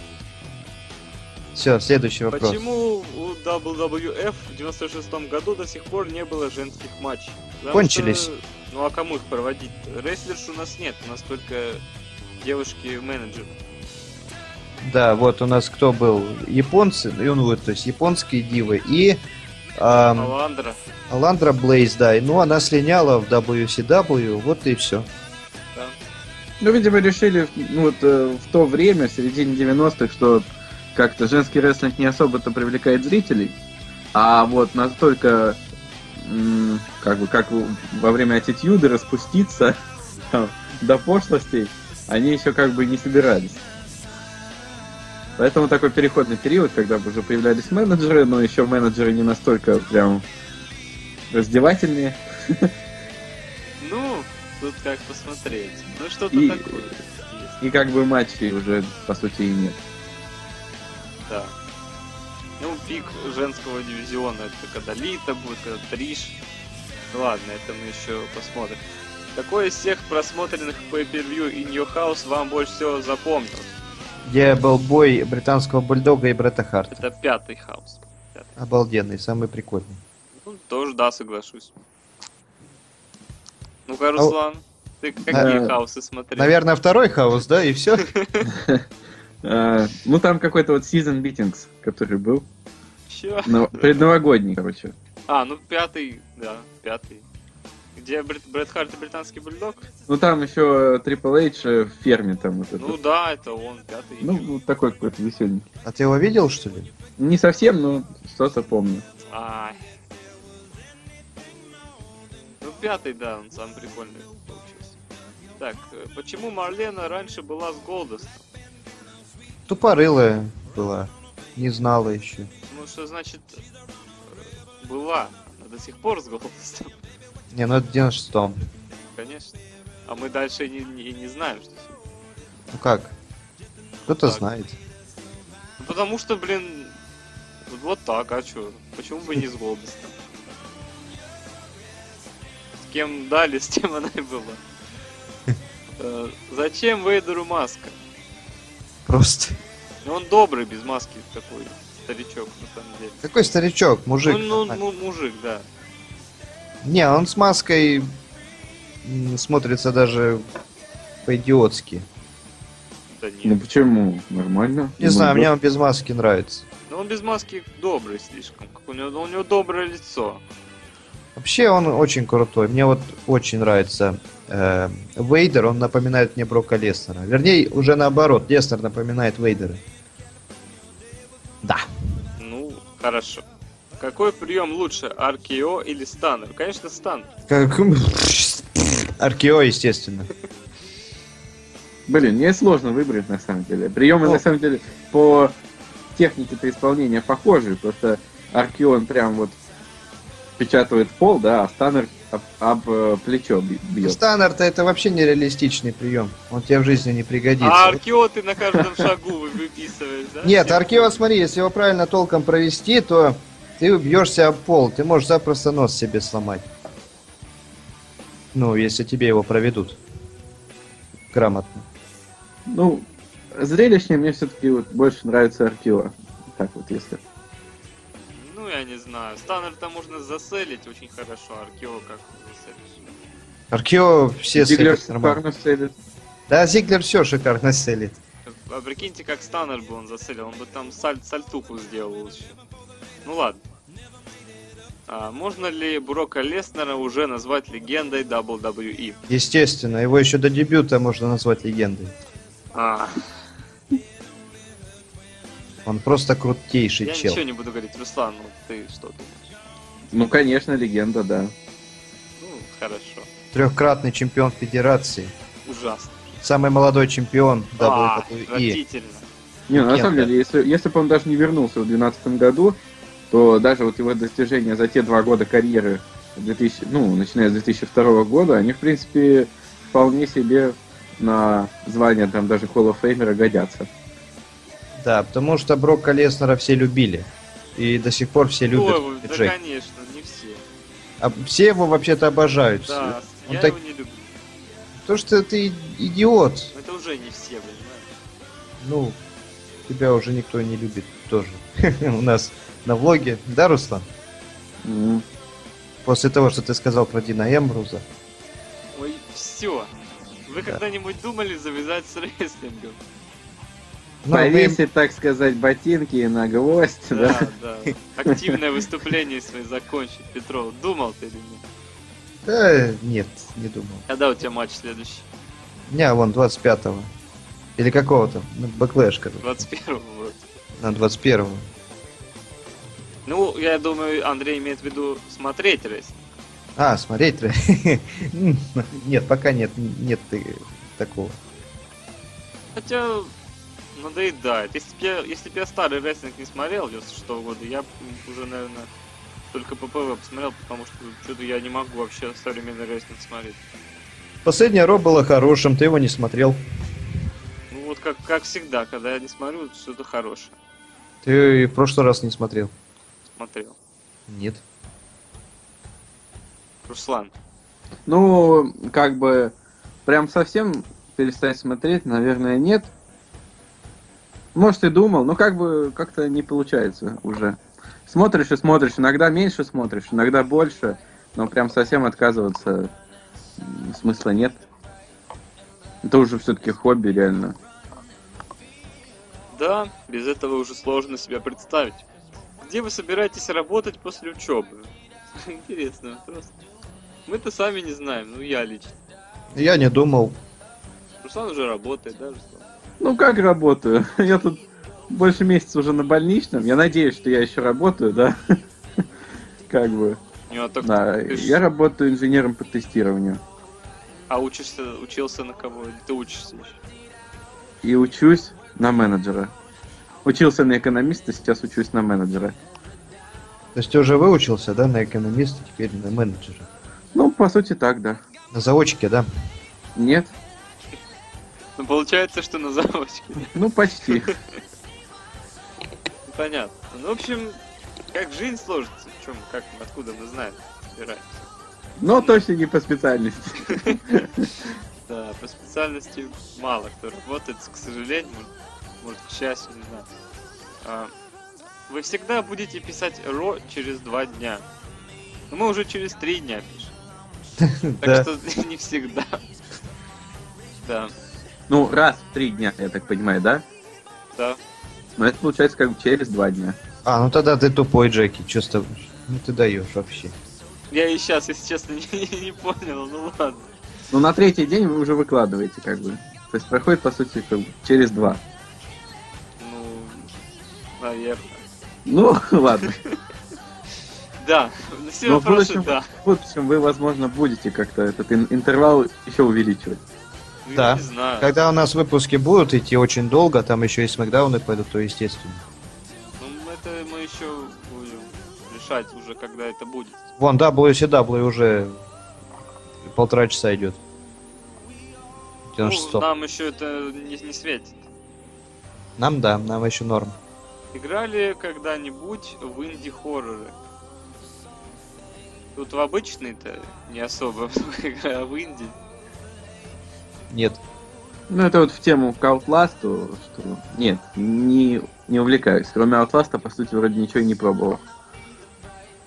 Все, следующий вопрос. Почему у WWF в 96 году до сих пор не было женских матчей? Потому Кончились. что- Ну а кому их проводить? Рестлерш у нас нет, у нас только девушки-менеджеры. Да, вот у нас кто был? Японцы, ну, ну, вот, то есть японские дивы и ам, Аландра. Аландра Блейз, да. и, Ну, она слиняла в WCW, вот и все. Да. Ну, видимо, решили, ну, вот, э, в то время, в середине 90-х, что как-то женский рестлинг не особо-то привлекает зрителей, а вот настолько, как бы, как во время аттитюды распуститься там, до пошлостей, они еще как бы не собирались. Поэтому такой переходный период, когда уже появлялись менеджеры, но еще менеджеры не настолько прям раздевательные. Ну, тут как посмотреть. Ну что-то И- такое. И как бы матчей уже, по сути, и нет. Да. Ну, пик женского дивизиона, это когда Лита будет, когда Триш. Ладно, это мы еще посмотрим. Какой из всех просмотренных pay-per-view In Your House вам больше всего запомнился? Где был бой британского бульдога и Бретта Харта. Это пятый House. Обалденный, самый прикольный. Ну, тоже да, соглашусь. Ну-ка, Руслан, ты какие Э, House ы смотрел? Наверное, второй House, да, и все. А, ну, там какой-то вот Season Beatings, который был. Чё? Но, предновогодний, короче. А, ну пятый, да, пятый. Где Брит, Брэд Харт и британский бульдог? Ну, там еще Triple H э, в ферме там вот Ну это. да, это он, пятый. Ну, вот такой какой-то веселенький. А ты его видел, что ли? Не совсем, но что-то помню. Ай. Ну, пятый, да, он самый прикольный получился. Так, э, почему Марлена раньше была с Голдостом? Тупорылая была. Не знала еще. Ну, что значит была? Она до сих пор с Голдостом, Не, ну это в 96-м. конечно. А мы дальше и не, не- и не знаем, что... Ну как? Кто-то так. знает. Ну, потому что, блин, вот, так, а чё? Почему бы не с Голдостом? С кем дали, с тем она и была. Э, Зачем Вейдеру маска? Просто. Ну, он добрый, без маски такой старичок, на самом деле. Какой старичок, мужик. ну, ну, му- мужик, да. Не, он с маской смотрится даже по-идиотски. Да Ну, нет. почему? Нормально. Не знаю, мне он без маски нравится. Но он без маски добрый слишком. У него, у него доброе лицо. Вообще он очень крутой. Мне вот очень нравится э, Вейдер. Он напоминает мне Брока Леснера. Вернее, уже наоборот. Леснер напоминает Вейдера. Да. Ну, хорошо. Какой прием лучше, RKO или Станнер? Конечно, Станнер. Как... Аркео, естественно. Блин, мне сложно выбрать, на самом деле. Приемы, Ну. на самом деле, по технике-то исполнения похожи. Просто Аркион прям вот печатает пол, да, а Станнер об, об, э, плечо бьет. Станнер-то это вообще нереалистичный прием. Он тебе в жизни не пригодится. А Аркео ты на каждом шагу вы- выписываешь, да? Нет? Аркео, смотри, если его правильно толком провести, то ты бьешься об пол. Ты можешь запросто нос себе сломать. Ну, если тебе его проведут. Грамотно. Ну, зрелищнее мне все-таки вот больше нравится Аркио. Так вот, если. Я не знаю. Станнер-то можно заселить очень хорошо, а Аркео как заселишь? Аркео все Зиглер шикарно селит. Да, Зиглер все шикарно селит. А прикиньте, как Станнер бы он заселил, он бы там саль- сальтуху сделал еще. Ну ладно. А можно ли Брока Леснера уже назвать легендой WWE? Естественно, его еще до дебюта можно назвать легендой. А, Он просто крутейший я чел. ничего не буду говорить. Руслан, ну ты что думаешь? Ну, конечно, легенда, да. Ну, хорошо. Трехкратный чемпион федерации. Ужасно. самый молодой чемпион А, WWE. отвратительно. Не, ну, на самом деле, если, если бы он даже не вернулся в 2012 году, то даже вот его достижения за те два года карьеры, 2000, ну, начиная с 2002 года, они, в принципе, вполне себе на звание там даже Hall of Famer годятся. Да, потому что Брока Леснера все любили. И до сих пор все любят Ой, да, Джей. конечно, не все. А все его вообще-то обожают. Да, Он я так- его не люблю. То, что ты идиот. Но Это уже не все, понимаешь? Ну, тебя уже никто не любит тоже. У нас на влоге. Да, Руслан? М. После того, что ты сказал про Дина Эмбруза. Ой, все. Вы когда-нибудь думали завязать с рестлингом? Ну, Повесить, так сказать, ботинки на гвоздь, да? Да, да. Активное выступление свои закончить, Петров. Думал ты или нет? Да, нет, не думал. Когда у тебя матч следующий? Не, вон, 25-го. Или какого-то? Ну, Backlash, короче. 21 вроде. На 21-го. Ну, я думаю, Андрей имеет в виду смотреть рестлинг. А, смотреть? ре- Нет, пока нет, нет такого. Хотя, надоедает. Если бы я, если б я старый рестлинг не смотрел 96 года, я уже, наверное, только ППВ посмотрел, потому что что-то я не могу вообще современный рестлинг смотреть. Последнее Ро было хорошим, ты его не смотрел. Ну вот как, как всегда, когда я не смотрю, что-то хорошее Ты и в прошлый раз не смотрел. смотрел. Нет. Руслан, Ну, как бы, прям совсем перестать смотреть, наверное, нет. Может, и думал, но как бы как-то не получается уже. Смотришь и смотришь, иногда меньше смотришь, иногда больше, но прям совсем отказываться смысла нет. Это уже все-таки хобби, реально. да, без этого уже сложно себя представить. Где вы собираетесь работать после учебы? Интересно вопрос. Мы-то сами не знаем, ну я лично. Я не думал. Руслан уже работает, да, Руслан? Ну, как работаю? Я тут больше месяца уже на больничном. Я надеюсь, что я еще работаю, да? Как бы. Ну, а, так Да, ты я работаю инженером по тестированию. а учишься, учился на кого? Ты учишься еще? И учусь на менеджера. Учился на экономиста, сейчас учусь на менеджера. То есть ты уже выучился, да, на экономиста, теперь на менеджера. Ну, по сути, так, да. На заочке, да? Нет? Ну, получается, что на заводчике. Ну, почти. Понятно. Ну, в общем, как жизнь сложится, в чем, как, откуда мы знаем, собираемся. Но точно не по специальности. Да, по специальности мало кто работает, к сожалению, может, к счастью, не знаю. А, вы всегда будете писать ро через два дня. Но мы уже через три дня пишем. Так что не всегда. Да, Ну, раз в три дня, я так понимаю, да? да. Но это получается как бы через два дня. А, ну тогда ты тупой, Джеки. Тобой? Ну ты даешь вообще. Я и сейчас, если честно, не, не понял, ну ладно. Ну, на третий день вы уже выкладываете, как бы. То есть проходит, по сути, как бы через два. Ну, наверное. Ну, ладно. Да, все Но в вопросы да. в будущем вы, возможно, будете как-то этот ин- интервал еще увеличивать. Ну, Да. Не знаю. Когда у нас выпуски будут идти очень долго, там еще и смакдауны пойдут, то естественно. Ну, это мы еще будем решать уже, когда это будет. Вон, WCW уже полтора часа идет. Ну, 96. нам еще это не, не светит. Нам да, нам еще норм. Играли когда-нибудь в инди-хорроры? Тут в обычные-то не особо игра, а в инди. Нет. Ну, это вот в тему к Outlast, что... Нет, не, не увлекаюсь. Кроме Outlast, по сути, вроде ничего и не пробовал.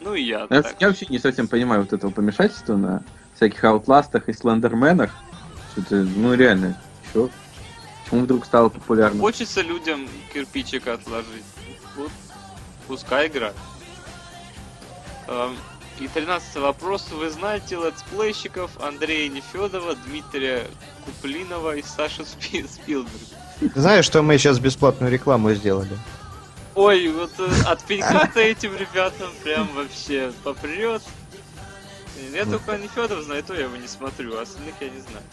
Ну и я Я, так. я вообще не совсем понимаю вот этого помешательства на всяких Outlast'ах и Слендерменах. Что-то, ну, реально, чё? Почему вдруг стало популярно? Хочется людям кирпичик отложить. Вот, пускай играют. Эм, И тринадцатый вопрос. Вы знаете летсплейщиков Андрея Нефедова, Дмитрия Куплинова и Саши Спи- Спилберга? Ты знаешь, что мы сейчас бесплатную рекламу сделали? Ой, вот э, от пенька-то этим ребятам прям вообще попрет. Я только Нефедов знаю, то я его не смотрю, а остальных я не знаю.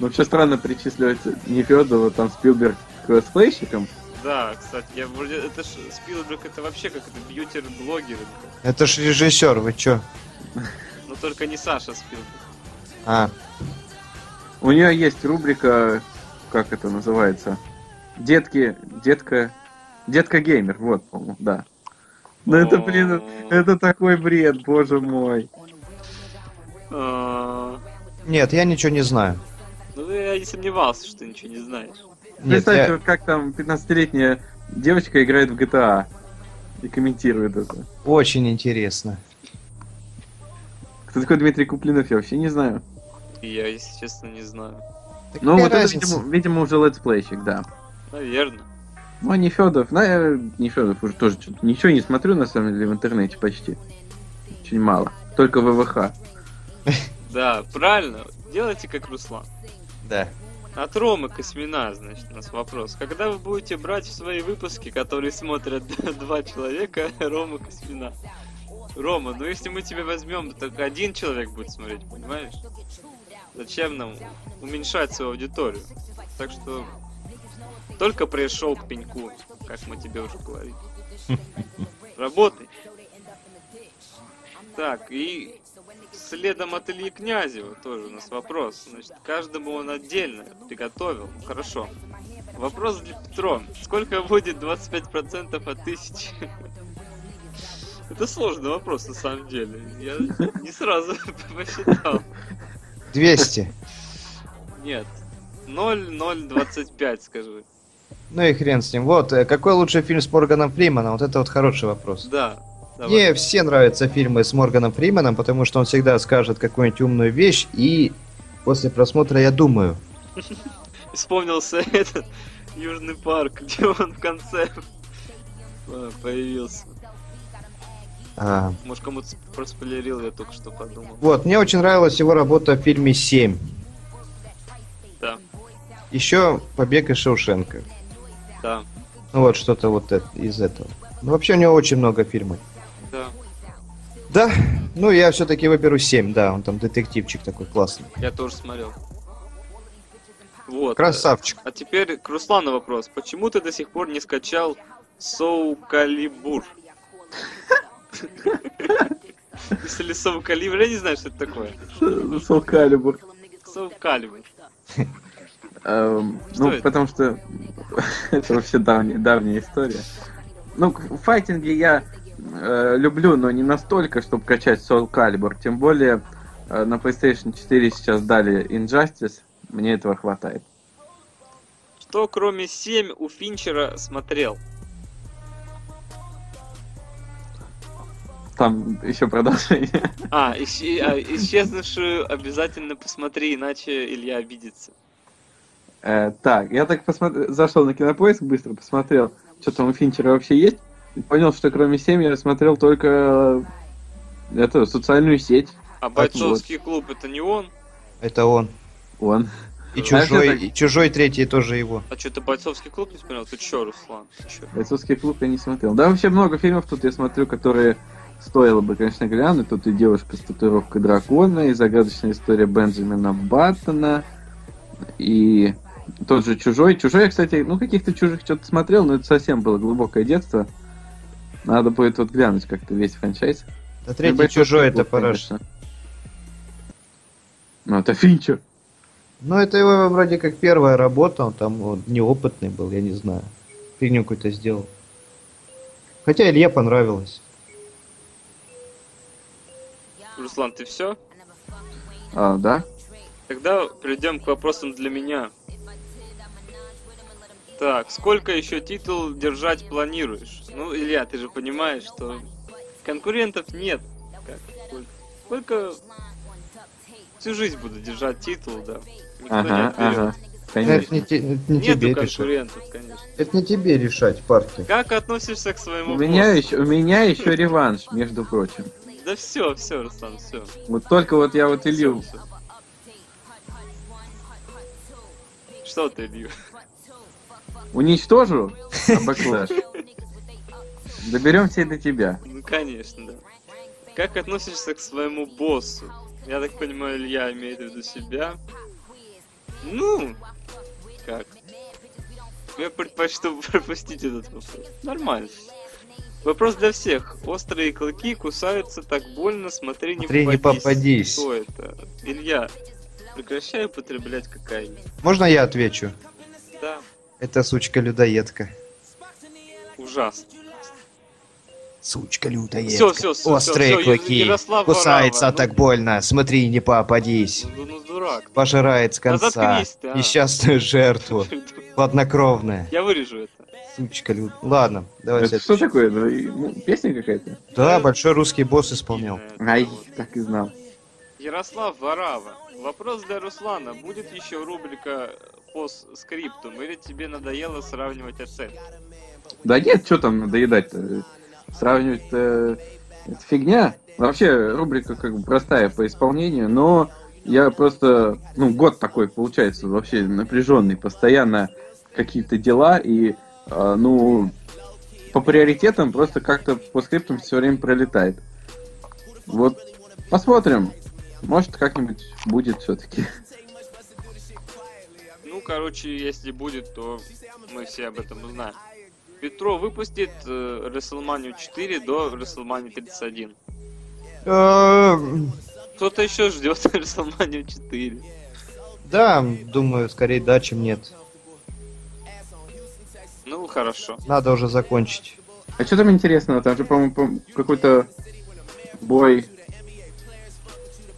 Ну, вообще странно причисливать Нефедова, там, Спилберг к летсплейщикам. Да, кстати, я вроде... Это ж Спилберг, это вообще как это бьютер-блогер. Это ж режиссер, вы чё? Но только не Саша Спилберг. А, У нее есть рубрика, как это называется? Детки, детка, детка геймер, вот, по-моему, да. Ну это, блин, это такой бред, боже мой. А, нет, я ничего не знаю. Ну, я не сомневался, что ты ничего не знаешь. Представьте, я- вот как там 15-летняя девочка играет в GTA и комментирует это. очень интересно. Кто такой Дмитрий Куплинов, я вообще не знаю. Я, если честно, не знаю. Так Ну, вот это, разница? видимо, видимо, уже летсплейщик, да. Наверное. Ну, а Нефедов, ну, я Нефедов уже тоже что-то ничего не смотрю, на самом деле, в интернете почти. Очень мало. Только ВВХ. Да, правильно. Делайте как Руслан. Да. От Ромы Космина, значит, у нас вопрос. Когда вы будете брать в свои выпуски, которые смотрят два человека, Рома Космина? Рома, ну если мы тебя возьмем, только один человек будет смотреть, понимаешь? Зачем нам уменьшать свою аудиторию? Так что только пришел к пеньку, как мы тебе уже говорили. Работай. Так, и следом от Ильи Князева тоже у нас вопрос. Значит, каждому он отдельно приготовил. Хорошо. Вопрос для Петро. Сколько будет 25% от тысячи? Это сложный вопрос на самом деле. Я не сразу посчитал. 200. Нет. 0,025, скажи. Ну и хрен с ним. Вот, э, какой лучший фильм с Морганом Фриманом? Вот это вот хороший вопрос. Да. Давай. Мне все нравятся фильмы с Морганом Фриманом, потому что он всегда скажет какую-нибудь умную вещь, и после просмотра я думаю. Вспомнился этот Южный парк, где он в конце э, появился. А, Может, кому-то проспойлерил, я только что подумал. вот, мне очень нравилась его работа в фильме «Семь». Да, Еще «Побег из Шоушенка». да, Ну вот, что-то вот это- из этого. Ну, вообще у него очень много фильмов. Да. Да, ну я все-таки выберу 7, да, он там детективчик такой классный. Я тоже смотрел. Вот. Красавчик. А теперь к Руслану вопрос. Почему ты до сих пор не скачал Соу Калибур? Если Соу Калибр, я не знаю, что это такое. Сол Калибур. Соу Калибур. Ну, потому что это вообще давняя, история. Ну, к- файтинги я э, люблю, но не настолько, чтобы качать Soul Calibur. Тем более э, на PlayStation 4 сейчас дали Injustice. Мне этого хватает. Что кроме 7 у Финчера смотрел? Там еще продолжение. А, исче- а, исчезнувшую обязательно посмотри, иначе Илья обидится. Э, так, я так посмотрел, зашел на кинопоиск, быстро посмотрел, что там у Финчера вообще есть. Понял, что кроме 7 я смотрел только э, эту социальную сеть. А бойцовский клуб это не он? Это он. Он. И А чужой, это- и чужой третий тоже его. А что, ты бойцовский клуб не смотрел? Ты чё, Руслан? Ты чё? Бойцовский клуб я не смотрел. Да, вообще много фильмов тут я смотрю, которые стоило бы, конечно, глянуть. Тут и девушка с татуировкой дракона, и загадочная история Бенджамина Баттона, и тот же Чужой. Чужой, я, кстати, ну, каких-то чужих что-то смотрел, но это совсем было глубокое детство. Надо будет вот глянуть как-то весь франчайз. А И третий «Бойцовский чужой это клуб», параш. Ну, это Финчер. Ну, это его вроде как первая работа, он там вот, неопытный был, я не знаю. Фигню какую-то сделал. Хотя Илье понравилось. Руслан, ты все? А, да? Тогда перейдем к вопросам для меня. Так, сколько еще титул держать планируешь? Ну, Илья, ты же понимаешь, что конкурентов нет. Как? Сколько? Всю жизнь буду держать титул, да. Никто не Ага, ага. Это Конечно. не, те- это не Нету тебе решать. конкурентов, конечно. Это не тебе решать, парки. Как относишься к своему У меня боссу? еще, у меня еще реванш, между прочим. Да все, все, Руслан, все. Вот только вот я вот Илью Что ты, Илью? Уничтожу, а бэклэш. Доберемся и до тебя. Ну, конечно, да. Как относишься к своему боссу? Я так понимаю, Илья имеет в виду себя. Ну, как? Я предпочту пропустить этот вопрос. Нормально. Вопрос для всех. Острые клыки кусаются так больно, смотри, не Смотри, не попадись. попадись. Что это? Илья, прекращай употреблять кокаин. Можно я отвечу? Да, Это сучка-людоедка. ужасно. Сучка-людоедка. Всё, всё, всё, Острые всё, клыки. Ярослав Кусается Варава, ну. так больно. Смотри, не попадись. Ну, ну, дурак. Пожирает с Да конца. ты, а. Несчастную жертву. Хладнокровная. Я вырежу это. Сучка люд. Ладно, давай Это что такое? Ну, и, ну, песня какая-то? Да, большой русский босс исполнял. Именно Ай, это так и знал. Ярослав Варава. Вопрос для Руслана. Будет еще рубрика по с- скриптум или тебе надоело сравнивать оценки? Да нет, что там надоедать-то? Сравнивать это фигня. Вообще, рубрика как бы простая по исполнению, но я просто, ну, год такой получается вообще напряженный, постоянно какие-то дела, и, э, ну, по приоритетам просто как-то по скриптам все время пролетает. Вот, посмотрим. Может, как-нибудь будет все-таки. Короче, если будет, то мы все об этом узнаем. Петро выпустит э, WrestleMania 4 до WrestleMania 31. Э, Кто-то еще ждет WrestleMania 4. Да, думаю, скорее да, чем нет. Ну, хорошо. Надо уже закончить. А что там интересного? Там же, по-моему, по- какой-то бой.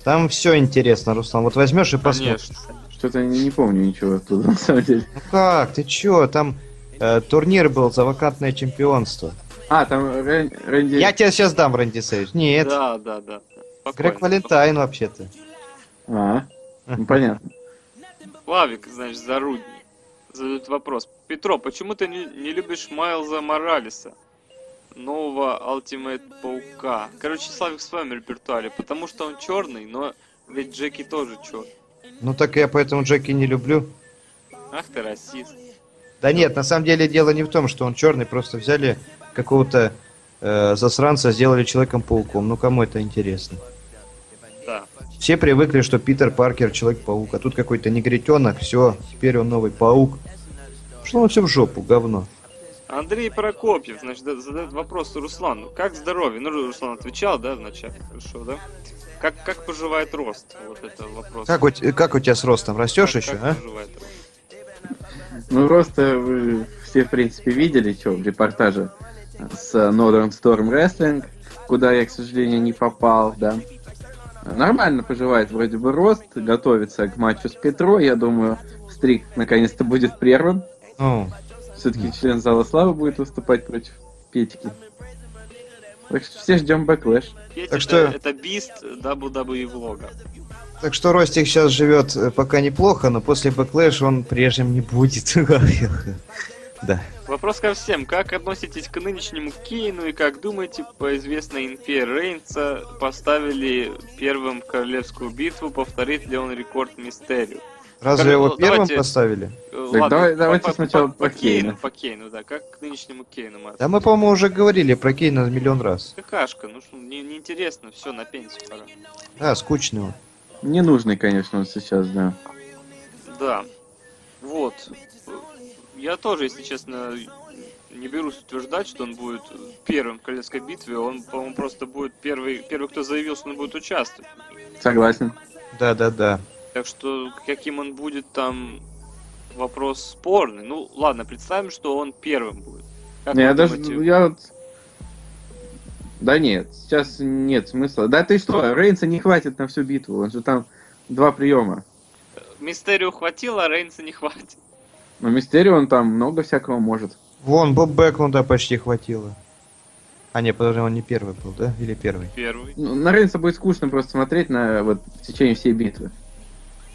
Там все интересно, Руслан. Вот возьмешь и посмотришь. Конечно. Что-то не, не помню ничего оттуда, на самом деле. Ну как, ты чё? Там э, турнир был за вакантное чемпионство. А, там Рэн- Рэнди... Я тебе сейчас дам, Рэнди Сейдж. Нет, Да, да, да. Спокойно, Грег Валентайн вообще-то. А, ну, понятно. Славик, значит, Зарудний задает вопрос. Петро, почему ты не, не любишь Майлза Моралеса? Нового Ultimate Паука. Короче, Славик в своем репертуаре, потому что он черный, но ведь Джеки тоже черный. Ну так я поэтому Джеки не люблю. Ах ты расист. Да нет, на самом деле дело не в том, что он черный, просто взяли какого-то э, засранца, сделали человеком-пауком. Ну кому это интересно? Да. Все привыкли, что Питер Паркер Человек-паук, а тут какой-то негритенок, все, теперь он новый паук. Что он все в жопу, говно. Андрей Прокопьев, значит, да- задает вопрос Руслану. Как здоровье? Ну, Руслан отвечал, да, вначале? Хорошо, да? Как, как поживает рост? Вот это вопрос. Как у, как у тебя с ростом? Растешь Как- еще, как а? поживает рост? Ну, просто вы все, в принципе, видели, что в репортаже с Northern Storm Wrestling, куда я, к сожалению, не попал, да. Нормально поживает вроде бы рост, готовится к матчу с Петро, я думаю, Стрик наконец-то будет первым. Ну, Все-таки член Зала Славы будет выступать против Петьки. Так что все ждем Backlash. Так это, что- это beast WWE влога. так что Ростик сейчас живет э, пока неплохо, но после Backlash он прежним не будет. Да. Вопрос ко всем. Как относитесь к нынешнему Кейну и как думаете, по известной инфе Рейнса поставили первым королевскую битву, повторит ли он рекорд Мистерио? Разве Короче, его ну, первым давайте- поставили? Э, Так давай- давайте сначала по Кейну. Кейну. По Кейну, да. Как к нынешнему Кейну мы Да мы, по-моему, уже говорили про Кейна миллион раз. Какашка, ну что, не, неинтересно, все, на пенсию пора. Да, скучный он. Ненужный, конечно, он сейчас, да. Да. Вот. Я тоже, если честно, не берусь утверждать, что он будет первым в королевской битве. Он, по-моему, просто будет первый, первый, кто заявил, что он будет участвовать. Согласен. Да-да-да. Так что каким он будет там вопрос спорный. Ну, ладно, представим, что он первым будет. Как Не, я даже, я вот... Да нет, сейчас нет смысла. Да ты что, Рейнса не хватит на всю битву, он же там два приема. Мистерию хватило, а Рейнса не хватит. Но Мистерио он там много всякого может. Вон, Боб Бэклунда почти хватило. А, не, подожди, он не первый был, да? Или первый? Первый. Ну, на Рейнса будет скучно просто смотреть на вот в течение всей битвы.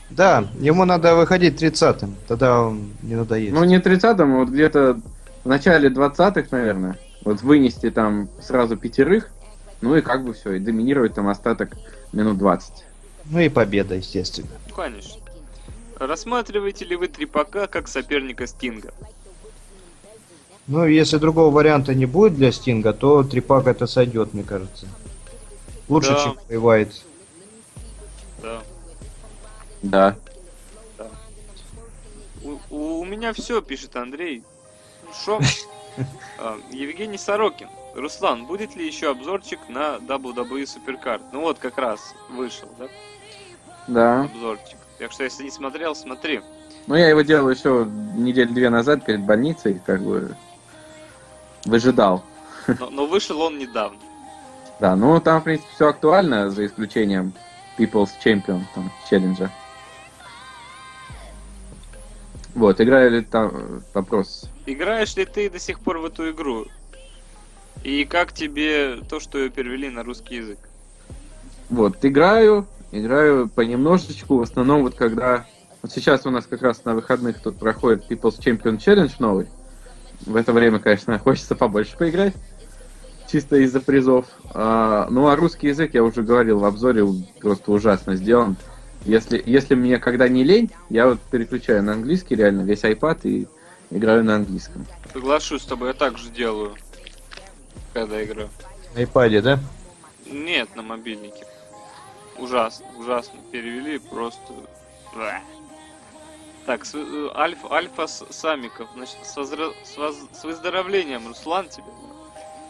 Да, ему надо выходить 30-м, тогда он не надоест. Ну, не 30-м, а вот где-то в начале 20-х, наверное. Вот вынести там сразу пятерых, ну и как бы все, и доминировать там остаток минут 20. Ну и победа, естественно. Ну, конечно. Рассматриваете ли вы Трипака как соперника Стинга? Ну, если другого варианта не будет для Стинга, то Трипак это сойдет, мне кажется. Лучше, Да. чем воевает. Да. Да. У, у меня все, пишет Андрей. Ну что? А, Евгений Сорокин. Руслан, будет ли еще обзорчик на WWE Supercard? Ну вот как раз вышел, да? Да. Обзорчик. Так что если не смотрел, смотри. Ну, я его делал еще неделю две назад перед больницей, как бы выжидал. Но, но вышел он недавно. Да, ну там, в принципе, все актуально, за исключением People's Champion, там, челленджа. Вот, играю ли там вопрос? Играешь ли ты до сих пор в эту игру? И как тебе то, что ее перевели на русский язык? Вот, играю, играю понемножечку, в основном вот когда... Вот сейчас у нас как раз на выходных тут проходит People's Champion Challenge новый. В это время, конечно, хочется побольше поиграть. Чисто из-за призов. А, ну, а русский язык, я уже говорил в обзоре, просто ужасно сделан. Если, если мне когда не лень, я вот переключаю на английский реально весь iPad и играю на английском. Соглашусь с тобой, я так же делаю, когда играю. На iPad, да? Нет, на мобильнике. Ужасно, ужасно. Перевели просто... Так, с, э, Альфа, Альфа С- Самиков, значит, с, возра- с воз- с выздоровлением, Руслан, тебе.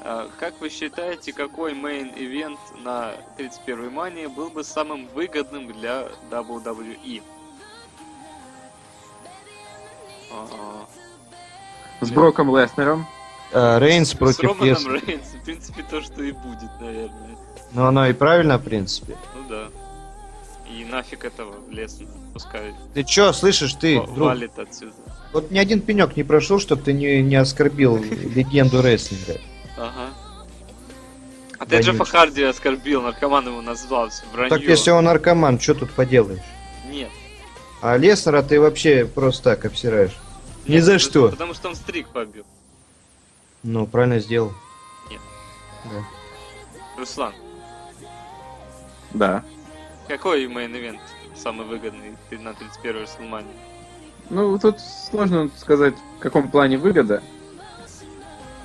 А, как вы считаете, какой main event на 31 мании был бы самым выгодным для WWE? С Броком Леснером. А, Рейнс С против Романом Леснера. Рейнс, в принципе, то, что и будет, наверное. Ну, оно и правильно, в принципе. Ну да. И нафиг этого Леснера, пускай Ты чё, слышишь, ты, друг? валит отсюда. Вот ни один пенек не прошел, чтобы ты не, не оскорбил легенду рестлинга. Ага. А ты Джеффа. Харди оскорбил, наркоман его назвал, все вранье. Так если он наркоман, что тут поделаешь? Нет. А Леснера ты вообще просто так обсираешь. Ни Нет, за потому- что. Потому что он стрик побил. Ну, правильно сделал. Нет. Да. Руслан, Да. какой main event самый выгодный ты на 31 Рестлмании? Ну, тут сложно сказать, в каком плане выгода.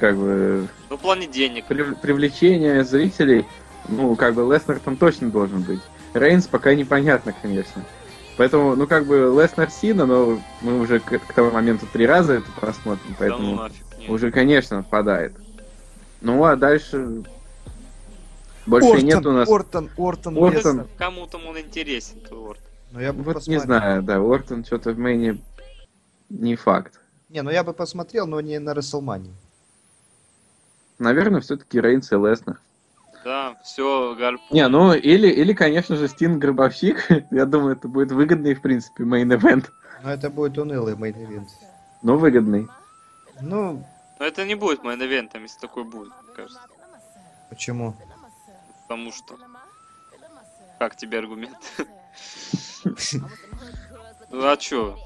Как бы Ну, в плане денег. прив- привлечение зрителей, ну, как бы Леснер там точно должен быть. Рейнс пока непонятно, конечно. Поэтому, ну, как бы Леснер Сина, но мы уже к, к тому моменту три раза это посмотрим, Да ну поэтому нафиг. Нет. уже, конечно, отпадает. Ну, а дальше больше нет у нас... Ортон, Ортон, Ортон. Леснер. Кому-то он интересен, твой Орт. Ну, я бы Вот не посмотрел. знаю, да, Ортон что-то в main е не факт. Не, ну я бы посмотрел, но не на Рестлмании. Наверное, все-таки Рейнс и Леснер. Да, все, гарпун. Не, ну или, или, конечно же, Стин Гробовщик. Я думаю, это будет выгодный, в принципе, main event. Но это будет унылый main event. Но выгодный. Ну, Но это не будет main event ом, если такой будет, мне кажется. почему? Потому что... Как тебе аргумент? Ну а чё?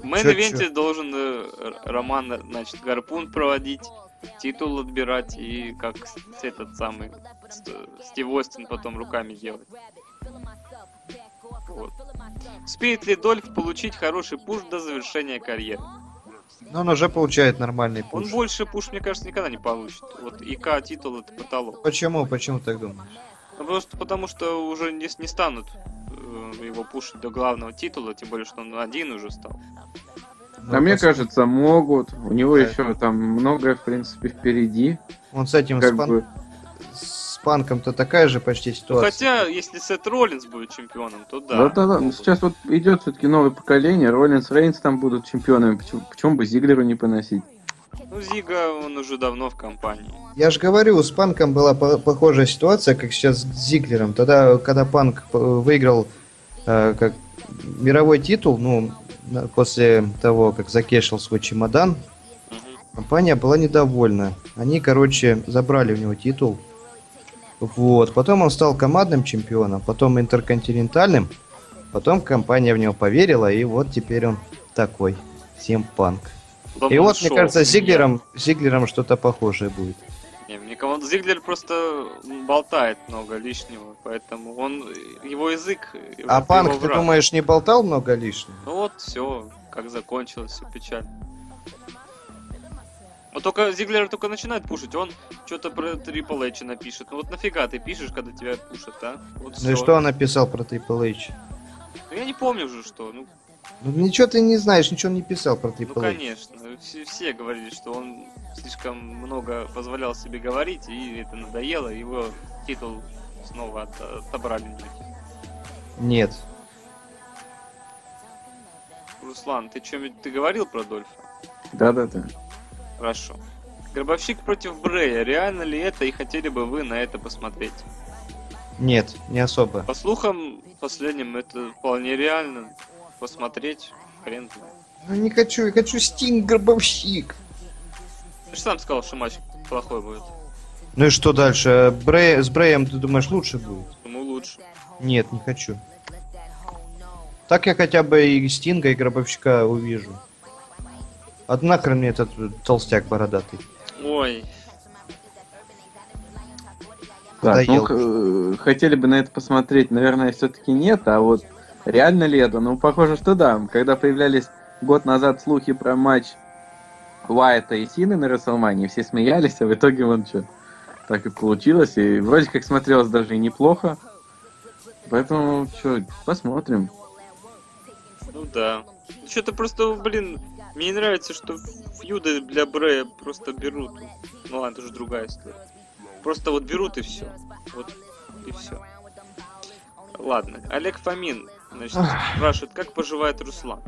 В main event е должен э, Роман, значит, гарпун проводить, титул отбирать и как этот самый Ст- Стив Остин потом руками делать. Вот. Успеет ли Дольф получить хороший пуш до завершения карьеры? Ну, он уже получает нормальный Он пуш. больше пуш, мне кажется, никогда не получит. Вот ИК титул это потолок. Почему? Почему так думаешь? Ну, просто потому что уже не, не станут э, его пушить до главного титула, тем более, что он один уже стал. Ну, а мне пос- кажется, могут. У него Да. еще там многое, в принципе, впереди. Он с этим Как спан- бы, с панком-то такая же почти Ну, ситуация. хотя, если Сет Роллинс будет чемпионом, то да. она- могут. сейчас вот идет все-таки новое поколение. Роллинс, Рейнс там будут чемпионами. Почему, почему бы Зиглеру не поносить? Ну, Зига, он уже давно в компании. Я же говорю, с Панком была по- похожая ситуация, как сейчас с Зиглером. Тогда, когда Панк э, выиграл э, как мировой титул, ну, после того, как закешил свой чемодан, компания была недовольна. Они, короче, забрали у него титул. Вот. Потом он стал командным чемпионом, потом интерконтинентальным. Потом компания в него поверила, и вот теперь он такой. Всем панк. Потом И вот, мне ушел. кажется, с Зиглером, с Зиглером что-то похожее будет. Не, мне кому Зиглер просто болтает много лишнего, поэтому он его язык. А его Панк, ты думаешь, не болтал много лишнего? Ну вот, все, как закончилось, все печально. Вот только Зиглер только начинает пушить, он что-то про Трипл Эйча напишет. Ну вот нафига ты пишешь, когда тебя пушат, а? Вот Ну и всё. что он написал про Triple H? Ну, я не помню уже что. Ну, Ну ничего ты не знаешь, ничего не писал про Ну, AAA. конечно. Все, все говорили, что он слишком много позволял себе говорить, и это надоело, его титул снова от- отобрали. Нет. Руслан, ты что-нибудь ты говорил про Дольфа? Да-да-да. Хорошо. Гробовщик против Брея. Реально ли это и хотели бы вы на это посмотреть? Нет, не особо. По слухам последним это вполне реально посмотреть. Хрен знает. Ну не хочу, я хочу Стинг гробовщик. Ты же сам сказал, что матч плохой будет. Ну и что дальше? Брей, с Бреем, ты думаешь, лучше будет? Ему лучше. Нет, не хочу. Так я хотя бы и Стинга, и Гробовщика увижу. Нахрен мне этот толстяк бородатый. Ой, Так, ну, э, хотели бы на это посмотреть, наверное, все-таки нет, а вот реально ли это? Ну, похоже, что да. Когда появлялись год назад слухи про матч Уайта и Сины на Расселмане, все смеялись, а в итоге вон что, так и получилось, и вроде как смотрелось даже и неплохо. Поэтому, что, посмотрим. ну да. Что-то просто, блин, мне не нравится, что фьюды для Брея просто берут. Ну ладно, это уже другая история. Просто вот берут и все. Вот и все. Ладно, Олег Фомин, значит, спрашивает, как поживает Руслан?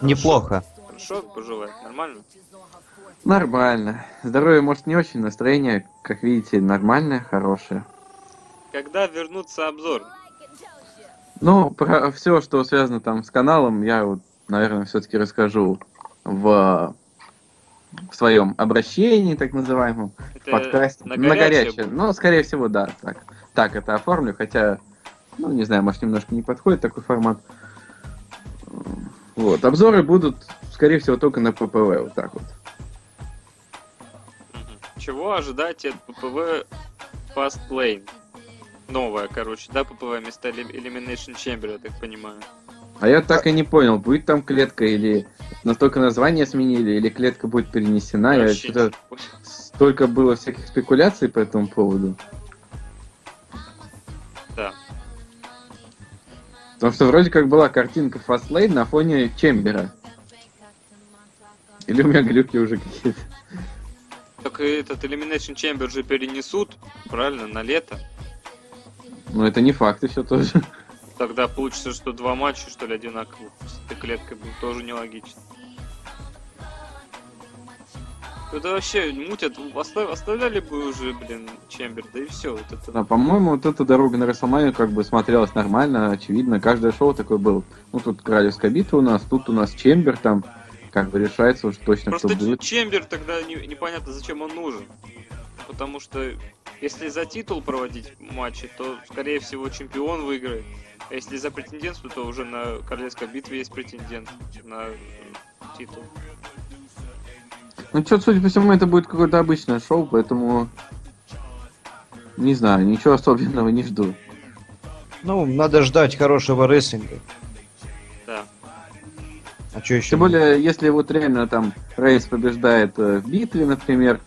Неплохо. Хорошо поживает? Нормально? Нормально. Здоровье, может, не очень, настроение, как видите, нормальное, хорошее. Когда вернутся обзор? Ну, про все, что связано там с каналом, я вот, наверное, все-таки расскажу в, в своем обращении, так называемом, Это подкасте. на На горячее горячее. будет? Ну, скорее всего, да. Так, так это оформлю, хотя, ну, не знаю, может, немножко не подходит такой формат. Вот. Обзоры будут, скорее всего, только на ППВ, вот так вот. Чего ожидать от ППВ Fast Lane? Новая, короче, да, ППВ вместо Eli- Elimination Chamber, я так понимаю. А я так и не понял, будет там клетка или настолько название сменили, или клетка будет перенесена. Я что-то столько было всяких спекуляций по этому поводу. Потому что вроде как была картинка Fastlane на фоне Чембера. Или у меня глюки уже какие-то. Так и этот Elimination Chamber же перенесут, правильно, на лето. Но это не факт еще тоже. Тогда получится, что два матча, что ли, одинаковых с этой клеткой будет тоже нелогично. Это вообще мутят. Оста- Оставляли бы уже, блин, Чембер, да и все. Вот это. Да, по-моему, вот эта дорога на Расселманию как бы смотрелась нормально, очевидно. Каждое шоу такое было. Ну, тут Королевская битва у нас, тут у нас Чембер, там как бы решается уж точно, Просто что будет. Чембер тогда не- непонятно, зачем он нужен. Потому что если за титул проводить матчи, то, скорее всего, чемпион выиграет. А если за претендентство, то уже на Королевской битве есть претендент на титул. Ну, что, судя по всему, это будет какое-то обычное шоу, поэтому... Не знаю, ничего особенного не жду. Ну, надо ждать хорошего рестлинга. Да. А что еще? Тем более, если вот реально там Рейнс побеждает э, в битве, например,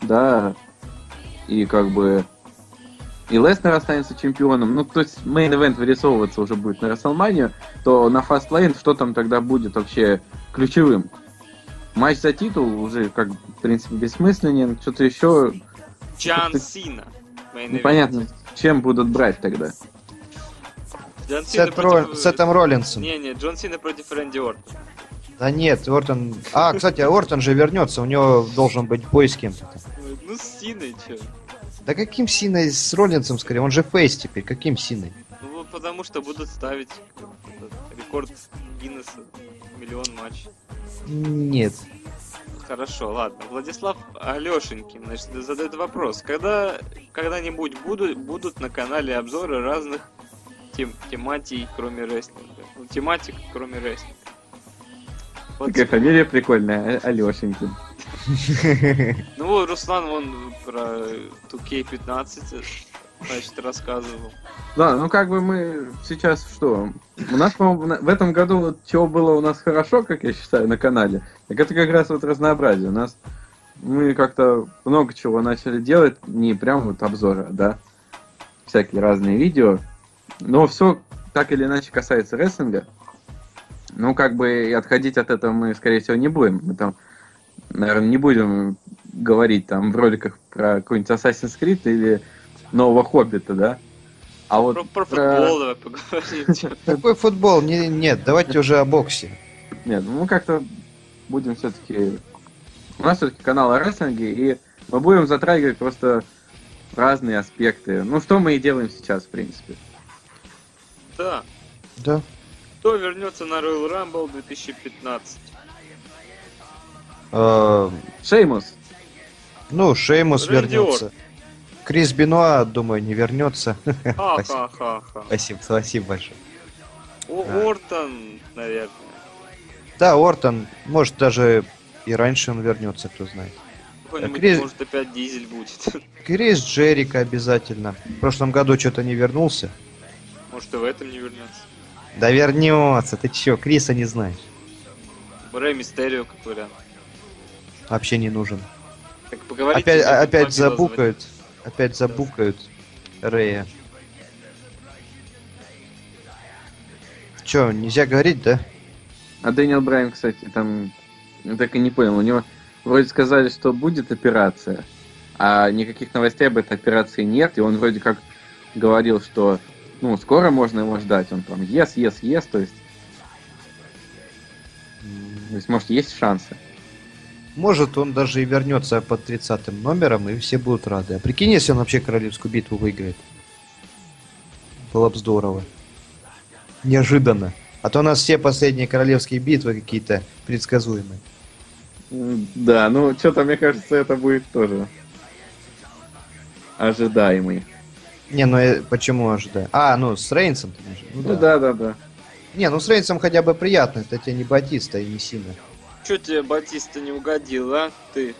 да, и как бы и Леснер останется чемпионом, ну, то есть main event вырисовываться уже будет на Рестлманию, то на Fastlane что там тогда будет вообще ключевым? Матч за титул уже, как, в принципе, бессмысленен, что-то еще Джан Сина. непонятно, чем будут брать тогда. Джон Сина Сет против- Сетом Роллинсом. Не, не, Джон Сина против Рэнди Ортона. Да нет, Ортон... А, кстати, Ортон же вернется, у него должен быть бой с кем-то. Ну, с Синой, чё? Да каким Синой с Роллинсом скорее? Он же фейс теперь, каким Синой? Ну, вот потому что будут ставить рекорд Гиннесса. Миллион матчей. Нет. Хорошо, ладно. Владислав Алешенькин значит, задает вопрос. Когда когда-нибудь будут, будут на канале обзоры разных тем, тематий, кроме рестлинга? Ну, тематик, кроме рестлинга. Вот, Такая фамилия прикольная, А- Алешенькин. ну, вот Руслан, он про 2K15, значит, рассказывал. Да, ну как бы мы сейчас что? У нас, в этом году вот чего было у нас хорошо, как я считаю, на канале, так это как раз вот разнообразие. У нас мы как-то много чего начали делать, не прям вот обзоры, да, всякие разные видео, но все так или иначе касается рестлинга. Ну, как бы отходить от этого мы, скорее всего, не будем. Мы там, наверное, не будем говорить там в роликах про какой-нибудь Assassin's Creed или нового Хоббита, да? А вот про, про футбол давай поговорим. Какой футбол? Не, нет, давайте уже о боксе. Нет, ну мы как-то будем все-таки... У нас все-таки канал о рестлинге, и мы будем затрагивать просто разные аспекты. Ну, что мы и делаем сейчас, в принципе. Да. Да. Кто вернется на Royal Rumble 2015? Э, Шеймус. Ну, Шеймус вернется. Крис Бенуа, думаю, не вернется. Ха-ха-ха. Спасибо, спасибо большое. Ортон, наверное. Да, Ортон, может даже и раньше он вернется, кто знает. Крис... может опять дизель будет. Крис Джерика обязательно. В прошлом году что-то не вернулся. Может и в этом не вернется. Да вернется, ты чё, Криса не знаешь. Рэй Мистерио как вариант. Вообще не нужен. Так поговорите. Опять, опять забукают. Опять забукают Рэя. Чё, нельзя говорить, да? А Дэниел Брайан, кстати, там... Я так и не понял. У него вроде сказали, что будет операция, а никаких новостей об этой операции нет, и он вроде как говорил, что ну, скоро можно его ждать. Он там yes, yes, yes, то есть... То есть, может, есть шансы. Может, он даже и вернется под 30 номером, и все будут рады. А прикинь, если он вообще королевскую битву выиграет. Было бы здорово. Неожиданно. А то у нас все последние королевские битвы какие-то предсказуемые. Да, ну что-то, мне кажется, это будет тоже ожидаемый. Не, ну э, почему ожидаю? А, ну с Рейнсом ну, ну да. да, да, да. Не, ну с Рейнсом хотя бы приятно, это тебе не Батиста и не Сина. Че тебе Батиста не угодил, а? Ты?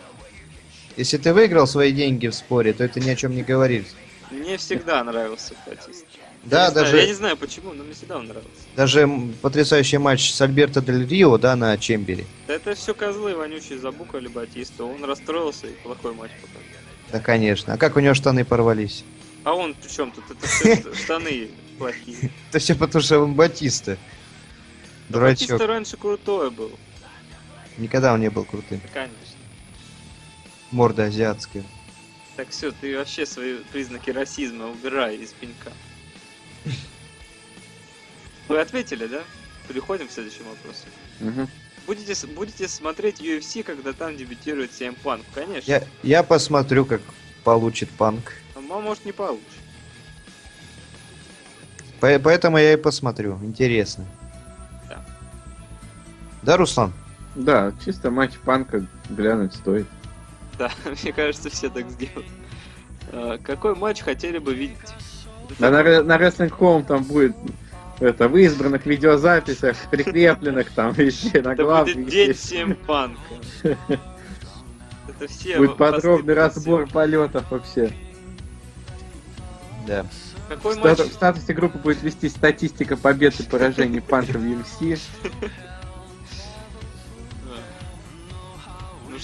Если ты выиграл свои деньги в споре, то это ни о чем не говорит. Мне всегда нравился Батист. Да, я даже... Знаю, я не знаю почему, но мне всегда он нравился. Даже потрясающий матч с Альберто Дель Рио, да, на Чембере. Да это все козлы вонючие забукали Батиста. Он расстроился и плохой матч показал. Да, конечно. А как у него штаны порвались? А он при чем тут? Это все штаны плохие. Это все потому, что он Батиста. Дурачок. Батиста раньше крутой был. Никогда он не был крутым. Конечно. Морда азиатская. Так все, ты вообще свои признаки расизма убирай из пенька. Вы ответили, да? Переходим к следующему вопросу. Угу. Будете, будете смотреть UFC, когда там дебютирует CM Punk, конечно. Я, я посмотрю, как получит Панк. А может не получит. По поэтому я и посмотрю. Интересно. Да. Да, Руслан? Да, чисто матч Панка глянуть стоит. Да, мне кажется, все так сделают. А, какой матч хотели бы видеть? Да, на, на Wrestling Home там будет это в избранных видеозаписях, прикрепленных там везде на главе. Это будет день 7 панка. Это все Будет подробный разбор полетов вообще. Да. Какой матч... в статусе группы будет вести статистика побед и поражений панка в UFC.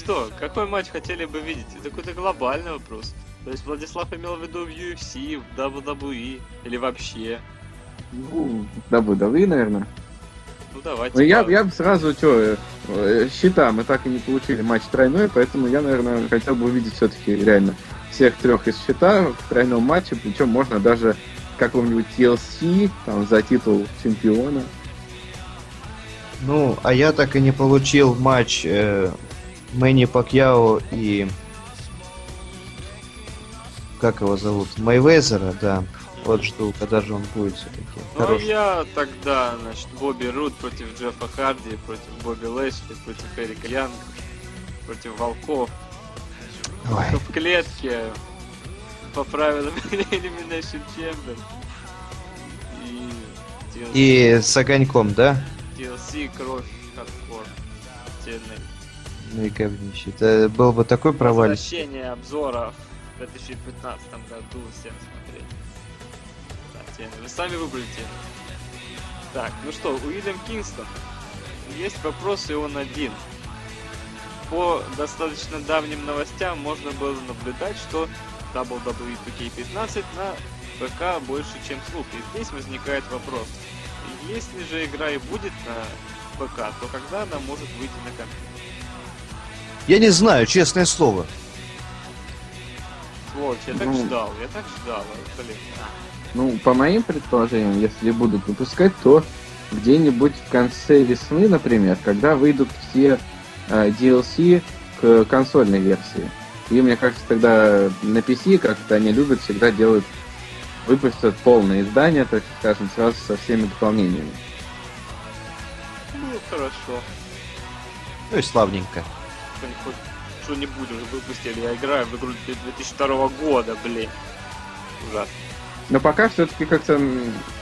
Что, какой матч хотели бы видеть? Это какой-то глобальный вопрос. То есть Владислав имел в виду в UFC, в WWE или вообще? Ну, WWE, наверное. Ну давайте. Ну, я, я бы сразу, что, э, счета мы так и не получили матч тройной, поэтому я, наверное, хотел бы увидеть все-таки реально всех трех из счета в тройном матче, причем можно даже каком-нибудь TLC, там, за титул чемпиона. Ну, а я так и не получил матч э, Мэнни Пакьяо и... Как его зовут? Майвезера, да. Вот жду, когда же он будет все-таки. Ну, Хороший. я тогда, значит, Бобби Руд против Джеффа Харди, против Бобби Лэшли, против Эрика Янга, против Волков. Ой. В клетке по правилам Elimination Chamber. И, TLC, и с огоньком, да? TLC, кровь, хардкор. TNA. Ну и говнище. Это был бы такой провал. Возвращение обзора в 2015 году всем смотреть. TNA. Вы сами TNA. Так, ну что, Уильям Кингстон. Есть вопрос, и он один по достаточно давним новостям можно было наблюдать, что WWE 2K15 на ПК больше, чем слух. И здесь возникает вопрос, если же игра и будет на ПК, то когда она может выйти на компьютер? Я не знаю, честное слово. Сволочь, я так Ну. ждал, я так ждал, блин. Ну, по моим предположениям, если будут выпускать, то где-нибудь в конце весны, например, когда выйдут все э, DLC к консольной версии. И мне кажется, тогда на PC, как то они любят, всегда делают выпустят полное издание, так скажем, сразу со всеми дополнениями. Ну, хорошо. Ну и славненько. Что-нибудь что-нибудь уже выпустили. Я играю в игру 2002 года, блин. Ужасно. Но пока все-таки как-то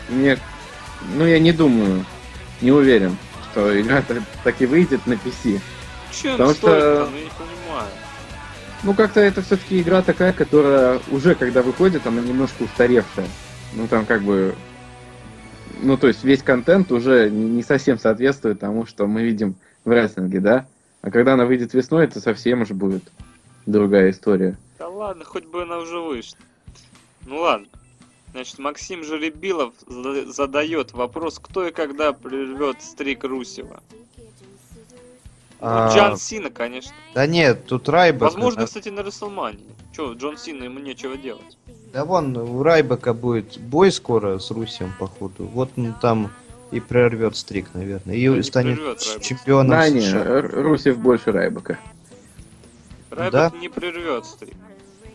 мне, ну я не думаю, не уверен, что игра так, и выйдет на PC. Чем Потому что- стоит-то? Ну, я не понимаю. Ну, как-то это все-таки игра такая, которая уже, когда выходит, она немножко устаревшая. Ну, там как бы... Ну, то есть весь контент уже не не совсем соответствует тому, что мы видим в рестлинге, да? А когда она выйдет весной, это совсем уже будет другая история. Да ладно, хоть бы она уже вышла. Ну ладно. Значит, Максим Жеребилов зада- задает вопрос, кто и когда прервет стрик Русева. Ну, А, Джон Сина, конечно. Да нет, тут Райбек. Возможно, да, кстати, на Расселмане. Че, Джон Сина, ему нечего делать. Да вон, у Райбека будет бой скоро с Русием, походу. Вот он там и прервет стрик, наверное. И Да не станет прервет Райбек. чемпионом Да, не, Русев больше Райбека. Райбек Да? не прервет стрик.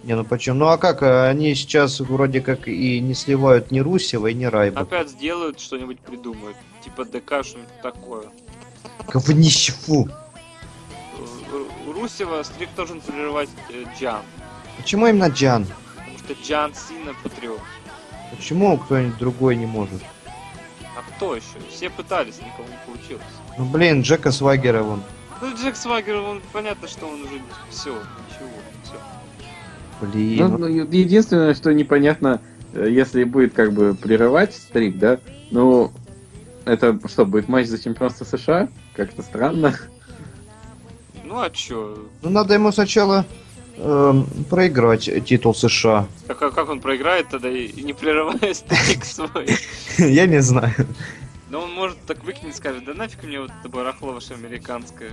Не, ну почему? Ну а как? а Они сейчас вроде как и не сливают ни Русева, и ни Райбека. Опять сделают что-нибудь придумают. Типа ДК, что-нибудь такое. Говнище, фу. У Русева стрик должен прерывать э, Джан. Почему именно Джан? Потому что Джан Сина патриот. Почему кто-нибудь другой не может? А кто еще? Все пытались, никому не получилось. Ну блин, Джека Свагера вон. Ну, Джек Свагер, он понятно, что он уже все, ничего, все. Блин. Ну, ну- ну, единственное, что непонятно, э, если будет как бы прерывать стрик, да, ну, это что, будет матч за чемпионство США? Как-то странно. Ну а чё? Ну надо ему сначала эм, проиграть титул США. Так а как он проиграет тогда и, не прерывая стрик свой? Я не знаю. Но он может так выкинет, скажет, да нафиг мне вот это барахло ваше американское,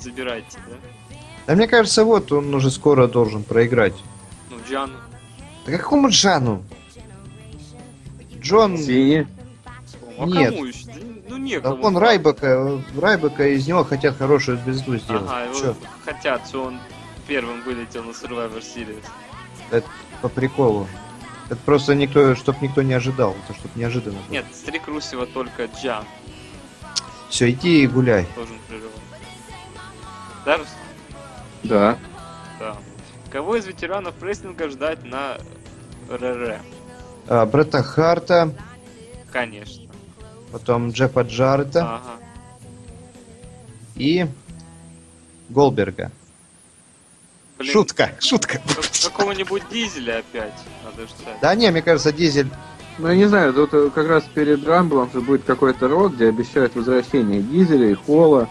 забирайте, да? Да мне кажется, вот он уже скоро должен проиграть. Ну, Джану. Да какому Джану? Джон... Синий. А Нет. кому еще? Да, ну Да некому. вон Райбека, Райбека из него хотят хорошую звезду сделать. Ага, хотят, он первым вылетел на Survivor Series. по приколу. Это просто никто, чтоб никто не ожидал. Это чтоб неожиданно было. Нет, стрик Русева только Джан Все, иди и гуляй. должен прерывать. Да, Руслан? Да. Да. Кого из ветеранов рестлинга ждать на РР? А, Бретта Харта, Конечно. потом Джеффа Джаррета Ага. и Голберга. Блин, Шутка, шутка. как- Какого-нибудь дизеля опять надо ждать. Да не, мне кажется, Дизель... Ну, я не знаю, тут э, как раз перед Рамблом же будет какой-то рок, где обещают возвращение Дизеля, и Холла,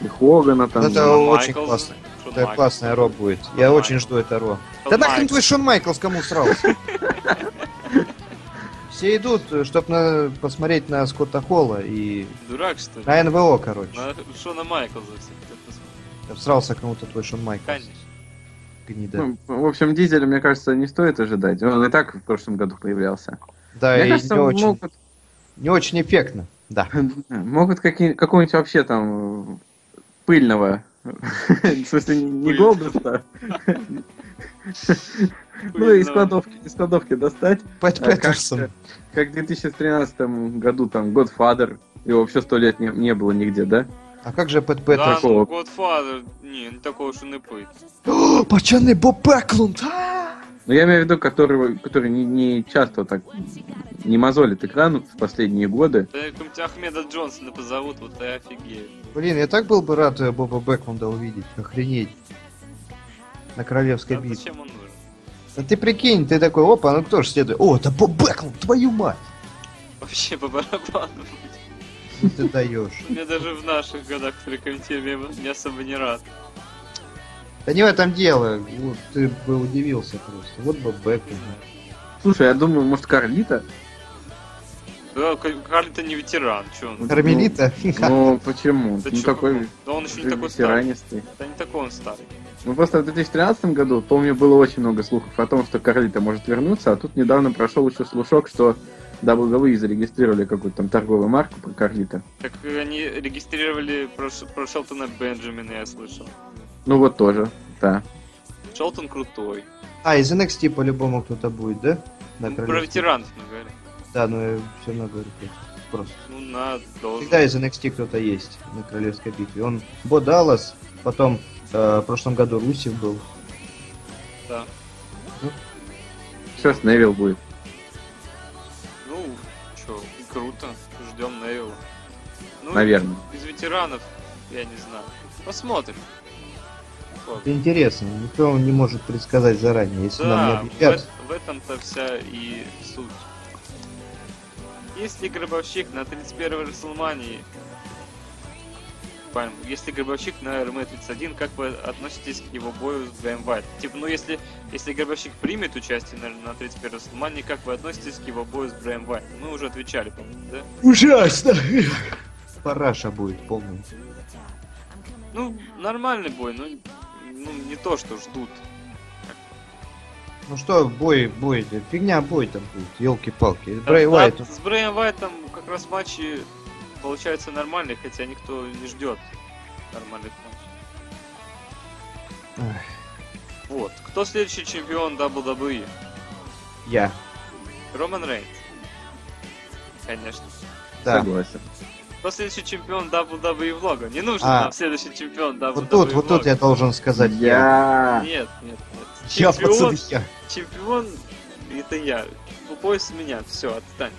и Хогана там. Это Шон очень Майклс, классно. Шон Это Майклс. классная Ро будет. Шон Я Майклс. очень жду это Ро. Шон Да нахрен твой Шон Майклс кому срался? Все идут, чтобы посмотреть на Скотта Холла и Дурак, что ли? на НВО, короче. На Шона Майклза все хотят посмотреть. Чтоб Срался кому-то твой Шон Майклс. Конечно. Гнида. Ну, в общем, Дизеля, мне кажется, не стоит ожидать. Он и так в прошлом году появлялся. Да, мне и кажется, не очень, могут, не очень эффектно. Да. могут какого-нибудь вообще там пыльного, в смысле, не. Голдуста, ну из кладовки, из кладовки достать, Пэт А, как- Петерсон. как в 2013 году там Godfather, его вообще сто лет не, не было нигде, да? А как же Пэт Да, Петерсон? ну. Godfather, не, не такого уж и не пыть. О, Пацаны, Боб Бэклунд! А! Но я имею в виду, который, который не, не часто так не мозолит экран в последние годы. Да какого-нибудь Ахмеда Джонсона позовут, вот и офигею. Блин, я так был бы рад э, Боба Бэклунда увидеть. Охренеть. На королевской А битве. зачем он нужен? Да ты прикинь, ты такой, опа, ну кто ж следует? О, это Боб Бэклунд, твою мать! Вообще по барабану. Ну ты даешь. Мне даже в наших годах прикомтили, не особо не рад. Да не в этом дело. Вот, ты бы удивился просто. Вот Боб Бэклунд. Слушай, я думаю, может Карлита? Да, Карлита не ветеран, что он? Кармелита? Ну, почему? Да Ну, такой? Да он еще не такой старый. ветеранистый. Да не такой он старый. Ну, просто в 2013 году, помню, было очень много слухов о том, что Карлита может вернуться, а тут недавно прошел еще слушок, что WWE зарегистрировали какую-то там торговую марку про Карлита. Так они регистрировали про, про Шелтона Бенджамина, я слышал. Ну, вот тоже, да. Шелтон крутой. А, из NXT по-любому кто-то будет, да? На Ну, про ветеранов мы говорим. Да, но я все равно говорю просто. Ну, на, должен. Всегда из NXT кто-то есть на королевской битве. Он Бо Даллас, потом э, в прошлом году Русев был. Да. Сейчас Невил будет. Чё, круто. Ждем Невилла. Ну, Наверное. Из ветеранов, я не знаю. Посмотрим. Вот. Это интересно, никто не может предсказать заранее. Если нам не Да, в, объявят, в этом-то вся и суть. Если гробовщик на 31 Расселмании Пойм, если гробовщик на РМ 31, как вы относитесь к его бою с Вайт? Типа, ну если, если гробовщик примет участие на, на 31 Расселмании, как вы относитесь к его бою с Вайт? Мы уже отвечали, по-моему, да? Ужасно! Параша будет полный. Ну, нормальный бой, но ну, не то, что ждут. Ну что, бой, бой, фигня бой там будет, елки-палки. Брэй да, Уайт, С Брэем Вайтом как раз матчи получаются нормальные, хотя никто не ждет нормальных матчей. Вот. Кто следующий чемпион WWE? я, Роман Рейнс. Конечно. да. Согласен. Кто следующий чемпион WWE влога? Не нужен А. нам следующий чемпион WWE Вот тут, вот тут я должен сказать я. Нет, нет, нет. Я, Чемпион, пацаны, я. чемпион это я. Пояс меня, все, отстань.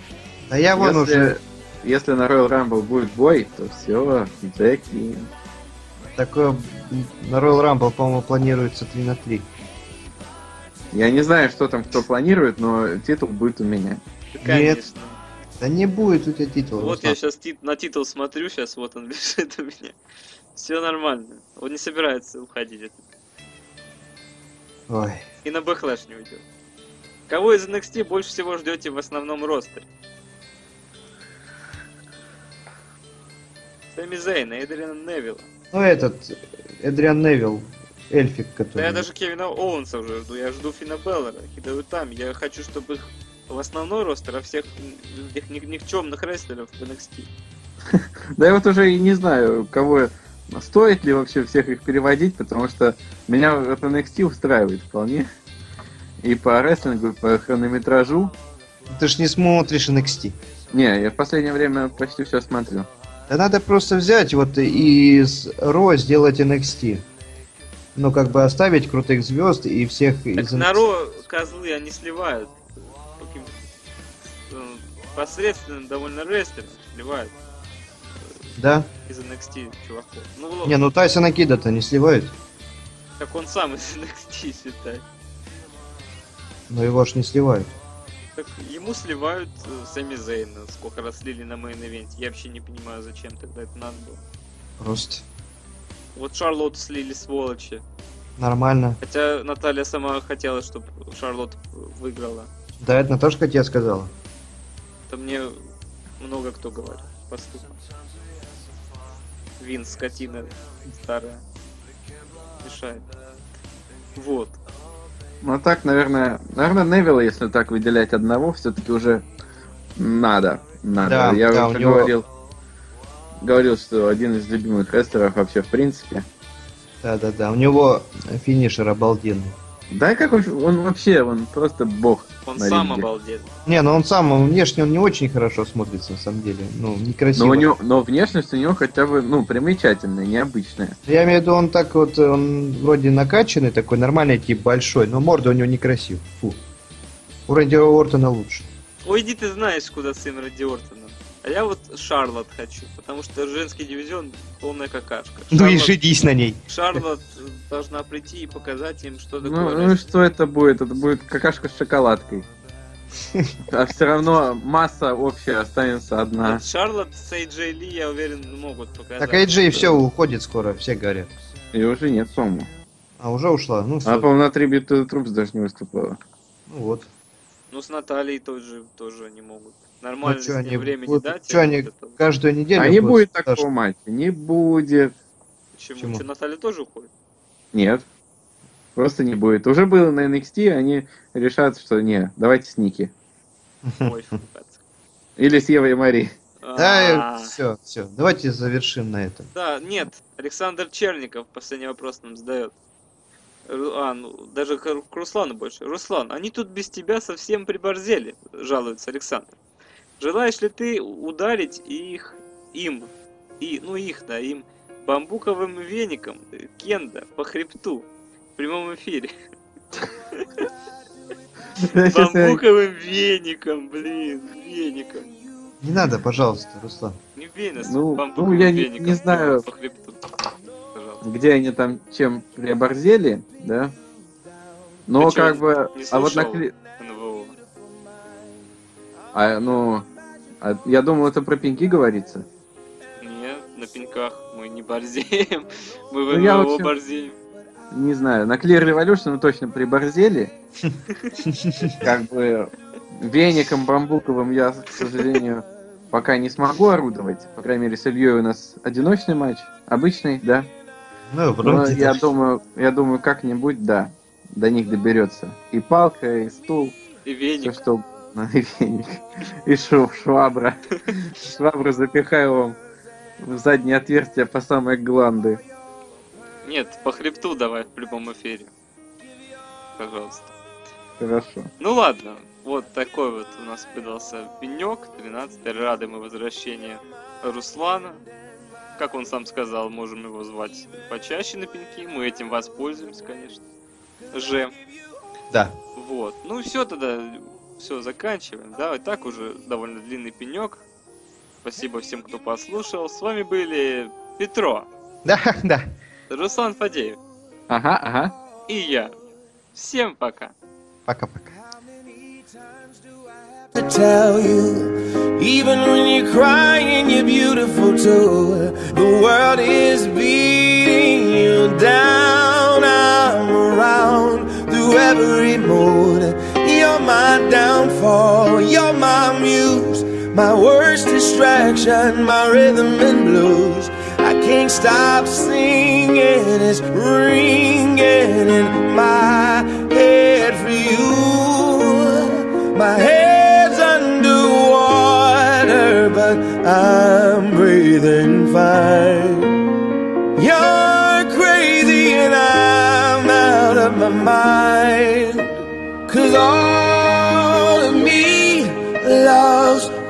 Да я вон если, уже если на Royal Rumble будет бой, то все, Джеки. такое на Royal Rumble, по-моему, планируется 3 на 3. Я не знаю, что там кто планирует, но титул будет у меня. Конечно. Да не будет у тебя титула. Вот Руслан. я сейчас на титул смотрю, сейчас вот он лежит у меня. Все нормально. Он не собирается уходить. Ой. И на Backlash не уйдет. Кого из NXT больше всего ждете в основном ростере? Сэмми Зейна, Эдриана Невилла. Ну этот, Эдриан Невилл, эльфик, Да который... я даже Кевина Оуэнса уже жду. Я жду Фина Беллера, Хидео там. Я хочу, чтобы их в основной ростер, а всех этих ни- никчемных рестлеров в NXT. Да я вот уже и не знаю, кого стоит ли вообще всех их переводить, потому что меня вот NXT устраивает вполне. И по рестлингу, и по хронометражу. Ты ж не смотришь NXT. Не, я в последнее время почти все смотрю. Да надо просто взять вот и из Ро сделать NXT. Ну, как бы оставить крутых звезд и всех Так из на NXT. Ро козлы они сливают. Э, посредственным довольно рестлером сливают Да? из NXT чуваков. Ну, Не, ну Тайсона Кида-то не сливают. как он сам из NXT считает. Но его ж не сливают. Так ему сливают э, Сами Зейна, сколько раз слили на мейн ивенте. Я вообще не понимаю, зачем тогда это надо было. Просто Вот Шарлотт слили сволочи. нормально. Хотя Наталья сама хотела, чтобы Шарлотт выиграла. Да, это Наташа, как я сказала. Это мне много кто говорит. по слухам. Вин, скотина старая. Мешает. Вот. Ну так, наверное, наверное, Невилла, если так выделять одного, все-таки уже надо. Надо. Да, Я да, уже него- говорил, говорил, что один из любимых рестлеров вообще в принципе. Да-да-да, у него финишер обалденный. Да как он, он вообще, он просто бог. Он сам ринге. обалденный. Не, ну он сам, он внешне он не очень хорошо смотрится, на самом деле. Ну, некрасиво. Но, у него, но внешность у него хотя бы, ну, примечательная, необычная. Я имею в виду, он так вот, он вроде накачанный, такой нормальный тип, большой, но морда у него некрасив. Фу. У Рэнди Уортона лучше. Ой, иди ты знаешь, куда сын Ради Ортона. А я вот Шарлот хочу, потому что женский дивизион полная какашка. Ну и жидись на ней. Шарлот должна прийти и показать им, что Ну, такое ну и рестлинг. что это будет? Это будет какашка с шоколадкой. А все равно масса общая останется одна. Вот Шарлот с AJ Ли, я уверен, могут показать. Так AJ все уходит скоро, все говорят. И уже нет, по-моему. А уже ушла, ну Она, всё. по-моему, на the Troops даже не выступала. Ну вот. Ну, с Натальей тоже, тоже они могут. Нормально Ну, ним они времени будут- дать. а они это. Каждую неделю. А не будет такого матча, не будет. Почему? Почему? Что, Наталья тоже уходит? Нет. Просто не будет. Уже было на NXT, они решат, что не, давайте с Ники. Ой. Или с Евой и Мари. Да, А, все, все. Давайте завершим на этом. Да, нет, Александр Черников последний вопрос нам задает. А, ну, даже к к Руслану больше. Руслан, они тут без тебя совсем приборзели, жалуется Александр. Желаешь ли ты ударить их, им, и, ну их, да, им, бамбуковым веником, э, кенда, по хребту, в прямом эфире? Бамбуковым веником, блин, веником. Не надо, пожалуйста, Руслан. Не бей нас Ну, ну, я не- не знаю. по хребту. Пожалуйста. Где они там чем приоборзели, да? Но чё, как бы... не А вот на. А, ну... а я думал, это про пеньки говорится. Нет, на пеньках мы не борзеем. Мы в Ну, общем, борзеем. Не знаю, на Clear Revolution мы точно приборзели. Как бы веником бамбуковым я, к сожалению, пока не смогу орудовать. По крайней мере, с Ильей у нас одиночный матч. Обычный, да. Ну, Но вроде я думаю, я думаю, как-нибудь, да, до них доберется. И палка, и стул, И все веник. что и веник, и шу- швабра. Швабру запихаю вам в заднее отверстие по самой гланды. Нет, по хребту давай в прямом эфире. Пожалуйста. Хорошо. Ну ладно, вот такой вот у нас выдался пенек, 13 Рады мы возвращению Руслана. Как он сам сказал, можем его звать почаще на пеньки. Мы этим воспользуемся, конечно. Же. Да. Вот. Ну все тогда, все, заканчиваем. Да, и так уже довольно длинный пенек. Спасибо всем, кто послушал. С вами были Петро, Да, да. Руслан Фадеев Ага, ага. и я. Всем пока. Пока-пока. to tell you. Even when you're crying, you're beautiful too. The world is beating you down. I'm around through every mood. You're my downfall. You're my muse. My worst distraction, my rhythm and blues. I can't stop singing. It's ringing in my head for you. My head's underwater, but I'm breathing fine. You're crazy and I'm out of my mind. Cause all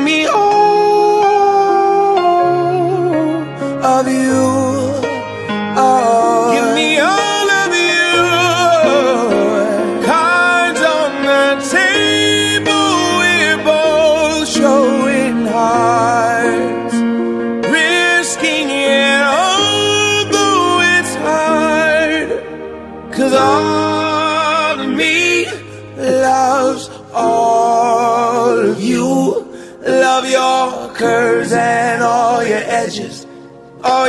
me all